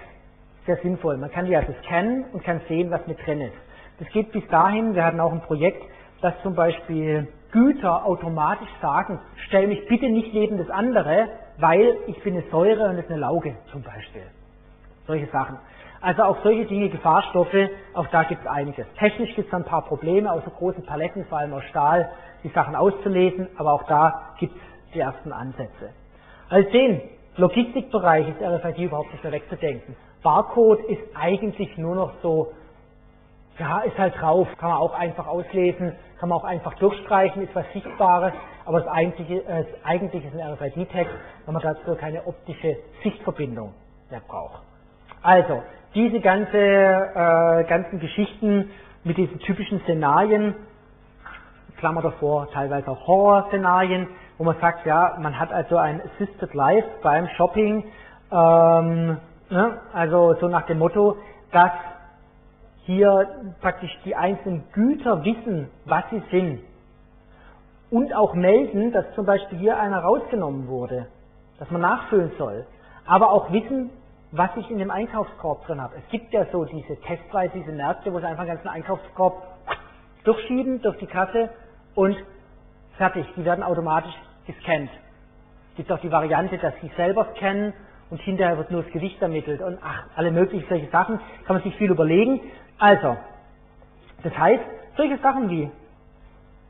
sehr sinnvoll. Man kann die also scannen und kann sehen, was mit drin ist. Das geht bis dahin, wir hatten auch ein Projekt, dass zum Beispiel Güter automatisch sagen, stell mich bitte nicht neben das andere, weil ich bin eine Säure und es ist eine Lauge zum Beispiel. Solche Sachen. Also auch solche Dinge, Gefahrstoffe, auch da gibt es einiges. Technisch gibt es ein paar Probleme, aus so großen Paletten, vor allem aus Stahl, die Sachen auszulesen, aber auch da gibt es die ersten Ansätze. Als den Logistikbereich ist RFID überhaupt nicht mehr wegzudenken. Barcode ist eigentlich nur noch so, ja, ist halt drauf, kann man auch einfach auslesen, kann man auch einfach durchstreichen, ist was Sichtbares, aber das eigentliche, äh, das eigentliche ist ein RFID-Text, wenn man dazu keine optische Sichtverbindung mehr braucht. Also, diese ganze, äh, ganzen Geschichten mit diesen typischen Szenarien, Klammer davor, teilweise auch Horror-Szenarien, wo man sagt, ja, man hat also ein Assisted Life beim Shopping, ähm, ne, also so nach dem Motto, dass hier praktisch die einzelnen Güter wissen, was sie sind. Und auch melden, dass zum Beispiel hier einer rausgenommen wurde, dass man nachfüllen soll, aber auch wissen, was ich in dem Einkaufskorb drin habe. Es gibt ja so diese testweise, diese Märkte, wo sie einfach einen ganzen Einkaufskorb durchschieben durch die Kasse und fertig. Die werden automatisch gescannt. Es gibt auch die Variante, dass sie selber scannen und hinterher wird nur das Gewicht ermittelt und ach, alle möglichen solche Sachen. Kann man sich viel überlegen. Also, das heißt, solche Sachen wie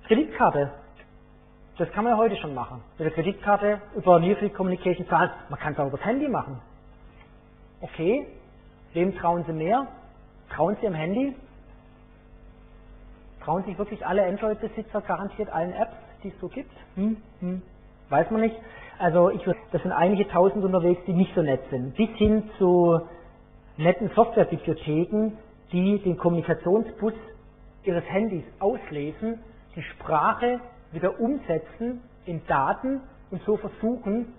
Kreditkarte, das kann man ja heute schon machen. Mit der Kreditkarte über Nearfield Communication zahlen. Man kann es auch über das Handy machen. Okay, wem trauen Sie mehr? Trauen Sie am Handy? Trauen sich wirklich alle Android-Besitzer garantiert allen Apps, die es so gibt? Hm, hm, weiß man nicht. Also ich das sind einige tausend unterwegs, die nicht so nett sind. Bis hin zu netten Softwarebibliotheken, die den Kommunikationsbus ihres Handys auslesen, die Sprache wieder umsetzen in Daten und so versuchen,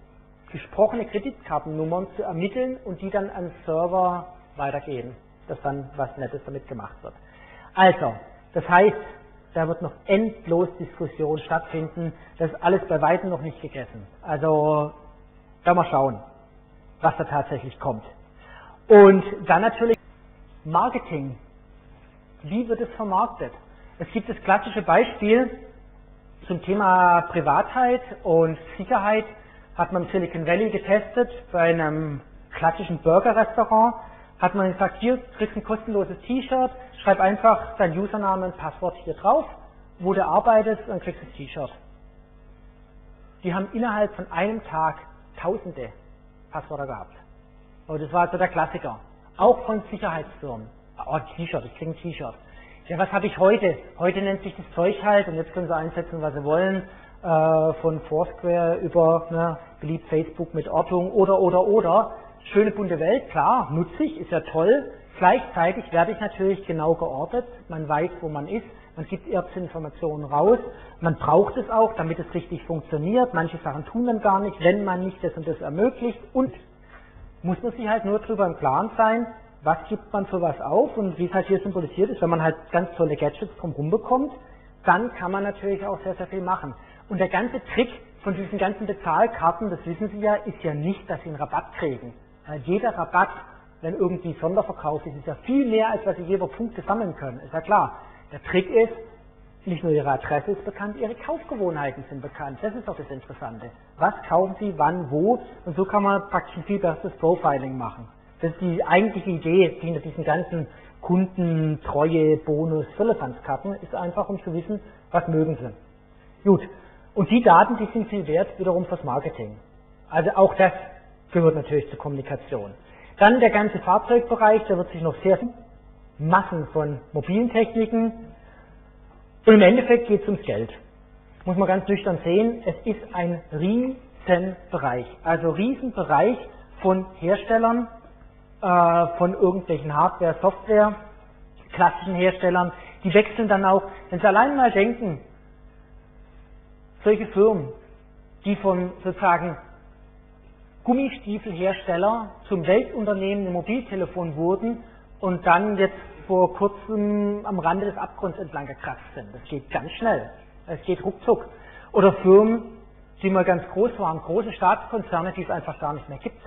gesprochene Kreditkartennummern zu ermitteln und die dann an Server weitergeben, dass dann was Nettes damit gemacht wird. Also, das heißt, da wird noch endlos Diskussion stattfinden. Das ist alles bei weitem noch nicht gegessen. Also, da mal schauen, was da tatsächlich kommt. Und dann natürlich Marketing. Wie wird es vermarktet? Es gibt das klassische Beispiel zum Thema Privatheit und Sicherheit hat man im Silicon Valley getestet bei einem klassischen Burger-Restaurant. Hat man gesagt, hier kriegst du ein kostenloses T-Shirt, schreib einfach dein Username und Passwort hier drauf, wo du arbeitest und kriegst das T-Shirt. Die haben innerhalb von einem Tag tausende Passwörter gehabt. Aber das war also der Klassiker. Auch von Sicherheitsfirmen. Oh, T-Shirt, ich krieg ein T-Shirt. Ja, was habe ich heute? Heute nennt sich das Zeug halt und jetzt können sie einsetzen, was sie wollen äh, von Foursquare über ne, beliebt Facebook mit Ortung oder oder oder. Schöne bunte Welt, klar, nutzig, ist ja toll. Gleichzeitig werde ich natürlich genau geortet, man weiß, wo man ist, man gibt Informationen raus, man braucht es auch, damit es richtig funktioniert. Manche Sachen tun dann gar nicht, wenn man nicht das und das ermöglicht. Und muss man sich halt nur darüber im Klaren sein, was gibt man für was auf und wie es halt hier symbolisiert ist, wenn man halt ganz tolle Gadgets drumherum bekommt, dann kann man natürlich auch sehr, sehr viel machen. Und der ganze Trick von diesen ganzen Bezahlkarten, das wissen Sie ja, ist ja nicht, dass Sie einen Rabatt kriegen. Weil jeder Rabatt, wenn irgendwie Sonderverkauf ist, ist ja viel mehr, als was Sie je über Punkte sammeln können. Ist ja klar. Der Trick ist, nicht nur Ihre Adresse ist bekannt, Ihre Kaufgewohnheiten sind bekannt. Das ist doch das Interessante. Was kaufen Sie, wann, wo? Und so kann man praktisch ein viel besseres Profiling machen. Das ist die eigentliche Idee hinter diesen ganzen Kundentreue, Bonus, Firlefanzkarten, ist einfach, um zu wissen, was mögen sie. Gut. Und die Daten, die sind viel wert wiederum fürs Marketing. Also auch das gehört natürlich zur Kommunikation. Dann der ganze Fahrzeugbereich, da wird sich noch sehr Massen von mobilen Techniken. Und im Endeffekt geht es ums Geld. Muss man ganz nüchtern sehen, es ist ein Riesenbereich. Also Riesenbereich von Herstellern, äh, von irgendwelchen Hardware, Software, klassischen Herstellern, die wechseln dann auch, wenn Sie allein mal denken, solche Firmen, die von sozusagen Gummistiefelhersteller zum Weltunternehmen im Mobiltelefon wurden und dann jetzt vor kurzem am Rande des Abgrunds entlang gekratzt sind. Das geht ganz schnell. Es geht ruckzuck. Oder Firmen, die mal ganz groß waren, große Staatskonzerne, die es einfach gar nicht mehr gibt.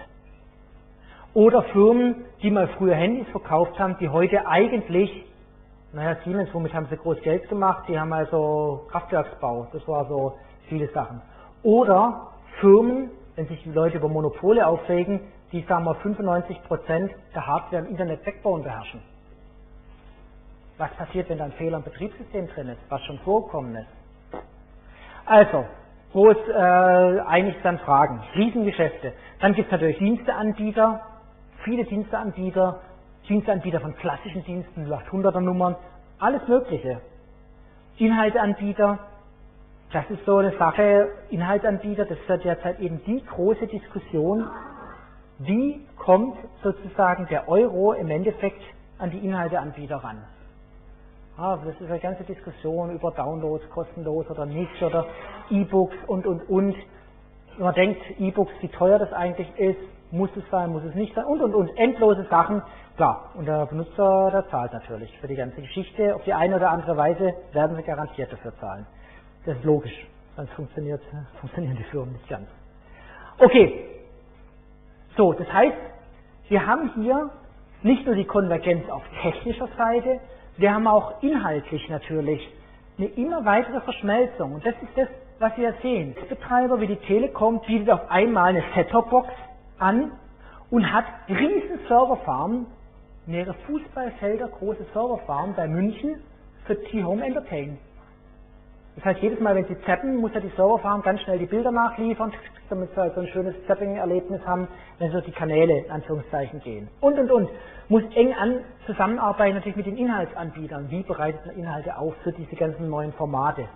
Oder Firmen, die mal früher Handys verkauft haben, die heute eigentlich, naja, Siemens, womit haben sie groß Geld gemacht? Die haben also Kraftwerksbau, das war so viele Sachen. Oder Firmen, wenn sich die Leute über Monopole aufregen, die, sagen wir, 95% der Hardware im Internet Backbone beherrschen. Was passiert, wenn da ein Fehler im Betriebssystem drin ist, was schon vorgekommen ist? Also, wo es äh, eigentlich dann Fragen, Riesengeschäfte. Dann gibt es natürlich Diensteanbieter, viele Diensteanbieter, Diensteanbieter von klassischen Diensten, 800er Nummern, alles Mögliche. Inhalteanbieter, das ist so eine Sache, Inhalteanbieter, das ist ja derzeit eben die große Diskussion, wie kommt sozusagen der Euro im Endeffekt an die Inhalteanbieter ran. Ah, das ist eine ganze Diskussion über Downloads, kostenlos oder nicht, oder E-Books und, und, und. Wenn man denkt, E-Books, wie teuer das eigentlich ist, muss es sein, muss es nicht sein und, und, und. Endlose Sachen. Klar, und der Benutzer, der zahlt natürlich für die ganze Geschichte. Auf die eine oder andere Weise werden sie garantiert dafür zahlen. Das ist logisch. Sonst funktioniert, funktionieren die Firmen nicht ganz. Okay. So, das heißt, wir haben hier nicht nur die Konvergenz auf technischer Seite, wir haben auch inhaltlich natürlich eine immer weitere Verschmelzung. Und das ist das, was wir sehen. Betreiber wie die Telekom bietet auf einmal eine Set-Top-Box an und hat riesen Serverfarmen, mehrere Fußballfelder große Serverfarmen bei München für T-Home Entertain. Das heißt, jedes Mal, wenn Sie zappen, muss ja die Serverfarm ganz schnell die Bilder nachliefern, damit Sie halt so ein schönes Zapping-Erlebnis haben, wenn Sie durch die Kanäle in Anführungszeichen gehen. Und, und, und. Muss eng an zusammenarbeiten natürlich mit den Inhaltsanbietern. Wie bereitet man Inhalte auf für diese ganzen neuen Formate?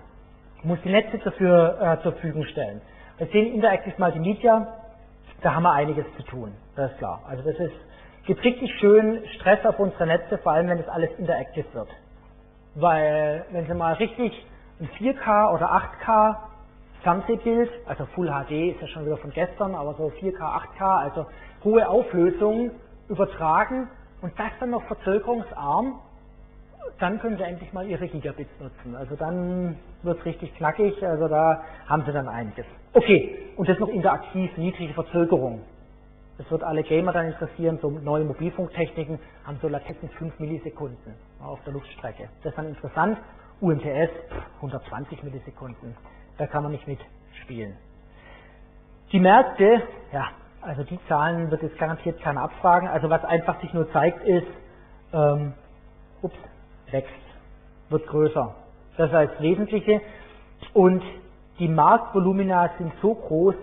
Muss die Netze dafür äh, zur Verfügung stellen. Wir sehen Interactive Multimedia, da haben wir einiges zu tun. Das ist klar. Also das ist, gibt richtig schön Stress auf unsere Netze, vor allem wenn das alles interactive wird. Weil, wenn Sie mal richtig ein 4K oder 8K Fernsehbild, also Full HD ist ja schon wieder von gestern, aber so 4K, 8K, also hohe Auflösung übertragen und das dann noch verzögerungsarm, dann können Sie endlich mal Ihre Gigabits nutzen. Also dann wird es richtig knackig, also da haben Sie dann einiges. Okay, und das noch interaktiv, niedrige Verzögerung. Das wird alle Gamer dann interessieren, so neue Mobilfunktechniken haben so Latenzen 5 Millisekunden auf der Luftstrecke. Das ist dann interessant UMTS 120 Millisekunden. Da kann man nicht mitspielen. Die Märkte, ja, also die Zahlen wird jetzt garantiert keiner abfragen. Also was einfach sich nur zeigt ist, ähm, ups, wächst, wird größer. Das als Wesentliche. Und die Marktvolumina sind so groß,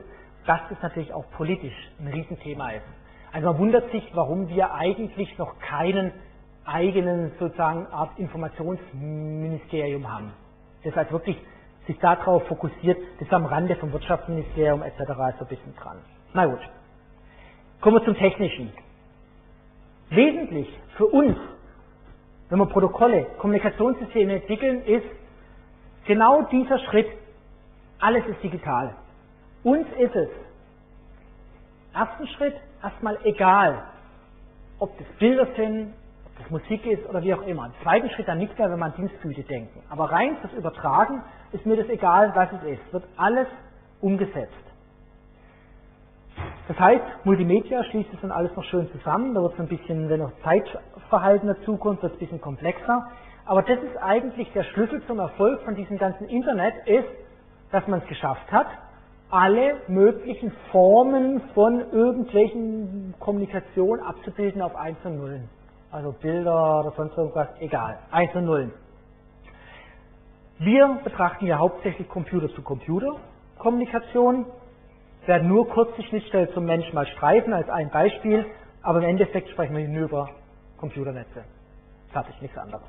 dass es natürlich auch politisch ein Riesenthema ist. Also man wundert sich, warum wir eigentlich noch keinen eigenen sozusagen Art Informationsministerium haben. Das heißt wirklich sich darauf fokussiert, das ist am Rande vom Wirtschaftsministerium etc. so ein bisschen dran. Na gut. Kommen wir zum Technischen. Wesentlich für uns wenn wir Protokolle, Kommunikationssysteme entwickeln, ist genau dieser Schritt, alles ist digital. Uns ist es, ersten Schritt, erstmal egal, ob das Bilder sind, ob das Musik ist oder wie auch immer. Im zweiten Schritt dann nicht mehr, wenn man an Dienstgüte denken. Aber rein fürs Übertragen ist mir das egal, was es ist. Wird alles umgesetzt. Das heißt, Multimedia schließt es dann alles noch schön zusammen. Da wird es ein bisschen, wenn noch Zeitverhalten dazukommt, wird es ein bisschen komplexer. Aber das ist eigentlich der Schlüssel zum Erfolg von diesem ganzen Internet, ist, dass man es geschafft hat, alle möglichen Formen von irgendwelchen Kommunikation abzubilden auf 1 und 0. Also Bilder oder sonst irgendwas, egal. 1 und 0. Wir betrachten ja hauptsächlich Computer zu Computer Kommunikation, werden nur kurz die Schnittstelle zum Mensch mal streifen als ein Beispiel, aber im Endeffekt sprechen wir nur über Computernetze. Fertig, nichts anderes.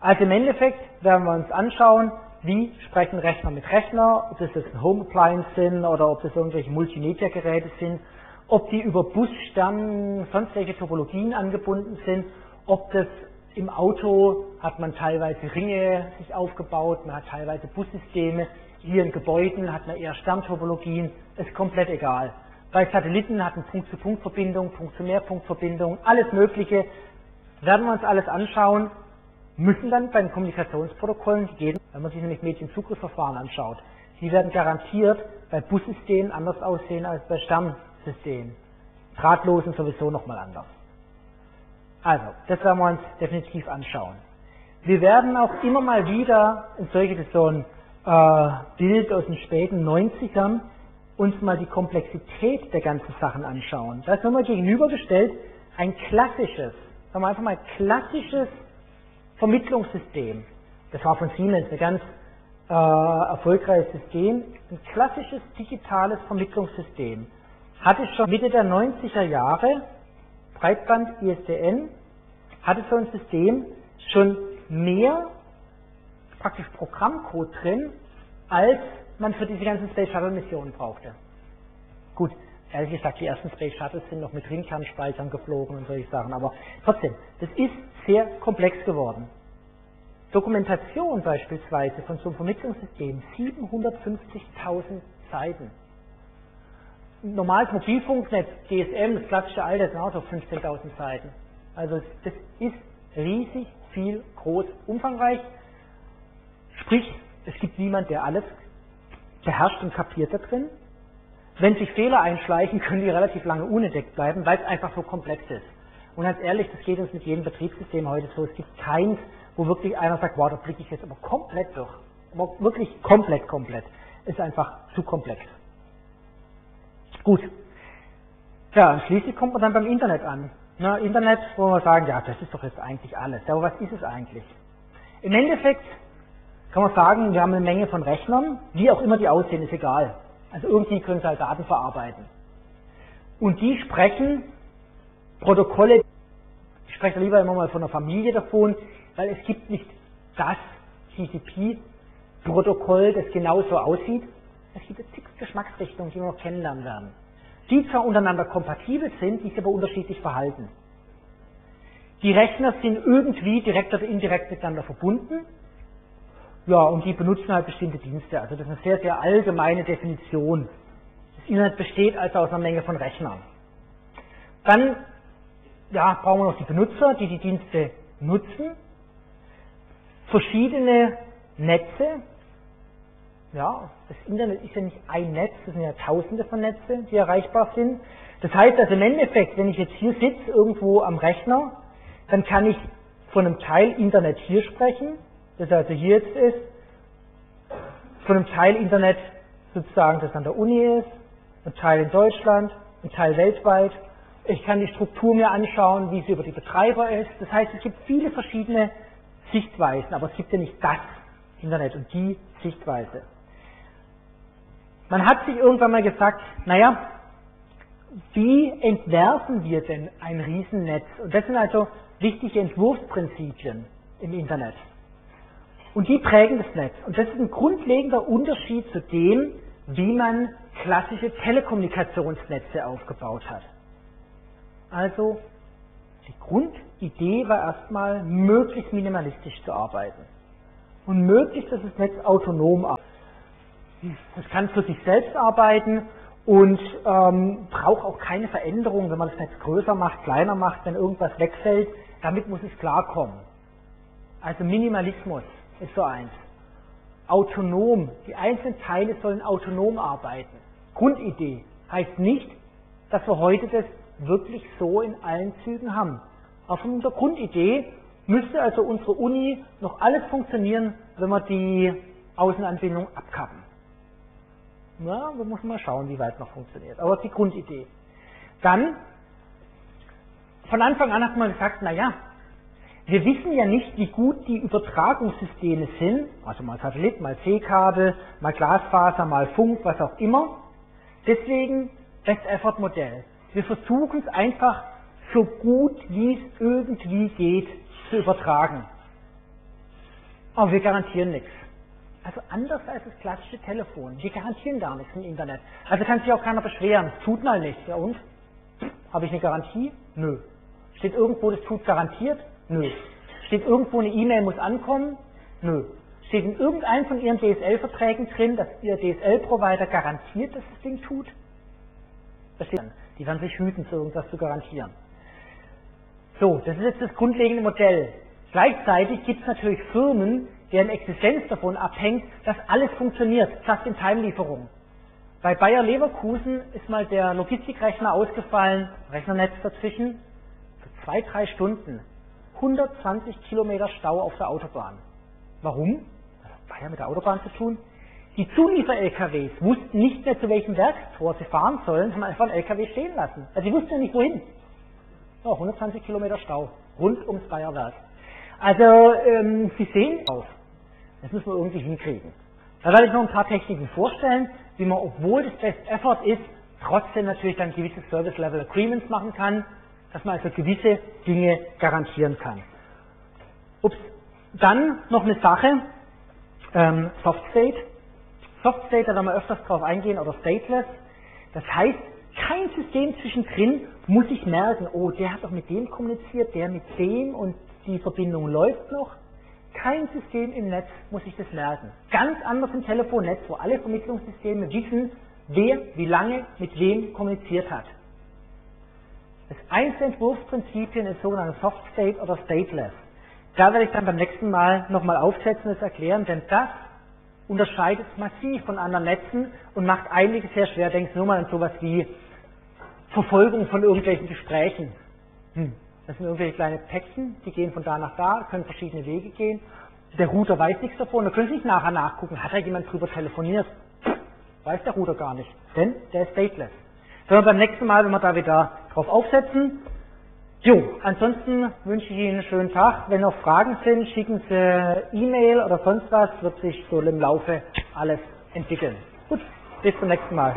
Also im Endeffekt werden wir uns anschauen, wie sprechen Rechner mit Rechner, ob das jetzt ein Home Appliance sind oder ob das irgendwelche Multimedia-Geräte sind, ob die über Bussternen, sonst welche Topologien angebunden sind, ob das im Auto hat man teilweise Ringe sich aufgebaut, man hat teilweise Bussysteme, hier in Gebäuden hat man eher Sterntopologien, ist komplett egal. Bei Satelliten hat man Punkt-zu-Punkt-Verbindung, Punkt-zu-Mehrpunkt-Verbindung, alles Mögliche. Werden wir uns alles anschauen, müssen dann bei den Kommunikationsprotokollen gegeben, wenn man sich nämlich Medienzugriffsverfahren anschaut. Die werden garantiert bei Bussystemen anders aussehen als bei Sternsystemen. Drahtlosen sowieso nochmal anders. Also, das werden wir uns definitiv anschauen. Wir werden auch immer mal wieder in solche so ein äh, Bild aus den späten 90ern uns mal die Komplexität der ganzen Sachen anschauen. Da ist nochmal gegenübergestellt ein klassisches, sagen wir einfach mal klassisches Vermittlungssystem. Das war von Siemens ein ganz äh, erfolgreiches System. Ein klassisches digitales Vermittlungssystem. Hatte schon Mitte der 90er Jahre, Breitband ISDN, hatte so ein System schon mehr praktisch Programmcode drin, als man für diese ganzen Space Shuttle Missionen brauchte. Gut, ehrlich gesagt, die ersten Space Shuttles sind noch mit Ringkernspeichern geflogen und solche Sachen, aber trotzdem, das ist sehr komplex geworden. Dokumentation beispielsweise von so einem Vermittlungssystem, 750.000 Seiten. Normales Mobilfunknetz, GSM, das klassische alte, sind auch so 15.000 Seiten. Also das ist riesig viel, groß, umfangreich. Sprich, es gibt niemand, der alles beherrscht und kapiert da drin. Wenn sich Fehler einschleichen, können die relativ lange unentdeckt bleiben, weil es einfach so komplex ist. Und ganz ehrlich, das geht uns mit jedem Betriebssystem heute so. Es gibt keins, wo wirklich einer sagt, wow, da blicke ich jetzt aber komplett durch. Aber wirklich komplett, komplett. Ist einfach zu komplex. Gut. Ja, schließlich kommt man dann beim Internet an. Na, Internet, wo wir sagen, ja, das ist doch jetzt eigentlich alles. Aber was ist es eigentlich? Im Endeffekt kann man sagen, wir haben eine Menge von Rechnern, wie auch immer die aussehen, ist egal. Also irgendwie können sie halt Daten verarbeiten. Und die sprechen Protokolle, ich spreche lieber immer mal von einer Familie davon, weil es gibt nicht das TCP-Protokoll, das genauso aussieht. Es gibt zig Geschmacksrichtungen, die wir noch kennenlernen werden. Die zwar untereinander kompatibel sind, die sich aber unterschiedlich verhalten. Die Rechner sind irgendwie direkt oder indirekt miteinander verbunden, ja, und die benutzen halt bestimmte Dienste. Also das ist eine sehr, sehr allgemeine Definition. Das Internet besteht also aus einer Menge von Rechnern. Dann ja, brauchen wir noch die Benutzer, die die Dienste nutzen. Verschiedene Netze. Ja, das Internet ist ja nicht ein Netz, das sind ja tausende von Netze, die erreichbar sind. Das heißt also im Endeffekt, wenn ich jetzt hier sitze, irgendwo am Rechner, dann kann ich von einem Teil Internet hier sprechen das also hier jetzt ist, von einem Teil Internet sozusagen, das an der Uni ist, ein Teil in Deutschland, ein Teil weltweit. Ich kann die Struktur mir anschauen, wie sie über die Betreiber ist. Das heißt, es gibt viele verschiedene Sichtweisen, aber es gibt ja nicht das Internet und die Sichtweise. Man hat sich irgendwann mal gesagt, naja, wie entwerfen wir denn ein Riesennetz? Und das sind also wichtige Entwurfsprinzipien im Internet. Und die prägen das Netz. Und das ist ein grundlegender Unterschied zu dem, wie man klassische Telekommunikationsnetze aufgebaut hat. Also Die Grundidee war erstmal, möglichst minimalistisch zu arbeiten. Und möglichst, dass das Netz autonom arbeitet. Es kann für sich selbst arbeiten und ähm, braucht auch keine Veränderung, wenn man das Netz größer macht, kleiner macht, wenn irgendwas wegfällt. Damit muss es klarkommen. Also Minimalismus ist so eins. Autonom, die einzelnen Teile sollen autonom arbeiten. Grundidee heißt nicht, dass wir heute das wirklich so in allen Zügen haben. Auf unserer Grundidee müsste also unsere Uni noch alles funktionieren, wenn wir die Außenanbindung abkappen. Na, muss man mal schauen, wie weit noch funktioniert. Aber die Grundidee. Dann, von Anfang an hat man gesagt, naja, wir wissen ja nicht, wie gut die Übertragungssysteme sind, also mal Satellit, mal Seekabel, mal Glasfaser, mal Funk, was auch immer. Deswegen Best Effort Modell. Wir versuchen es einfach so gut wie es irgendwie geht zu übertragen. Aber wir garantieren nichts. Also anders als das klassische Telefon. Wir garantieren gar nichts im Internet. Also kann sich auch keiner beschweren. Es tut mal nichts. Ja und? Habe ich eine Garantie? Nö. Steht irgendwo, das tut garantiert? Nö. Steht irgendwo eine E-Mail muss ankommen? Nö. Steht in irgendeinem von Ihren DSL-Verträgen drin, dass Ihr DSL-Provider garantiert, dass das Ding tut? Das steht dann. Die werden sich hüten, so irgendwas zu garantieren. So, das ist jetzt das grundlegende Modell. Gleichzeitig gibt es natürlich Firmen, deren Existenz davon abhängt, dass alles funktioniert, Just-in-Time-Lieferung. Bei Bayer Leverkusen ist mal der Logistikrechner ausgefallen, Rechnernetz dazwischen, für zwei, drei Stunden. 120 Kilometer Stau auf der Autobahn. Warum? Das hat Bayer mit der Autobahn zu tun. Die Zuliefer-LKWs wussten nicht mehr, zu welchem Werkstor sie fahren sollen, haben einfach einen LKW stehen lassen. Also sie wussten ja nicht, wohin. Oh, 120 Kilometer Stau, rund ums Bayerwerk. Also, ähm, Sie sehen auf. Das müssen wir irgendwie hinkriegen. Da werde ich noch ein paar Techniken vorstellen, wie man, obwohl das Best Effort ist, trotzdem natürlich dann gewisse Service Level Agreements machen kann, dass man also gewisse Dinge garantieren kann. Ups. Dann noch eine Sache, ähm, Soft State. Soft State, da werden wir öfters drauf eingehen, oder Stateless. Das heißt, kein System zwischendrin muss ich merken, oh, der hat doch mit dem kommuniziert, der mit dem und die Verbindung läuft noch. Kein System im Netz muss sich das merken. Ganz anders im Telefonnetz, wo alle Vermittlungssysteme wissen, wer wie lange mit wem kommuniziert hat. Das einzige Entwurfsprinzipien ist sogenannte Soft State oder Stateless. Da werde ich dann beim nächsten Mal nochmal aufsetzen und das erklären, denn das unterscheidet massiv von anderen Netzen und macht einiges sehr schwer. Denkst nur mal an sowas wie Verfolgung von irgendwelchen Gesprächen. Hm. Das sind irgendwelche kleine Päckchen, die gehen von da nach da, können verschiedene Wege gehen. Der Router weiß nichts davon, da können Sie nicht nachher nachgucken, hat da jemand drüber telefoniert? Weiß der Router gar nicht, denn der ist stateless. Sollen wir beim nächsten Mal, wenn wir da wieder drauf aufsetzen. Jo, ansonsten wünsche ich Ihnen einen schönen Tag. Wenn noch Fragen sind, schicken Sie E-Mail oder sonst was, wird sich so im Laufe alles entwickeln. Gut, bis zum nächsten Mal.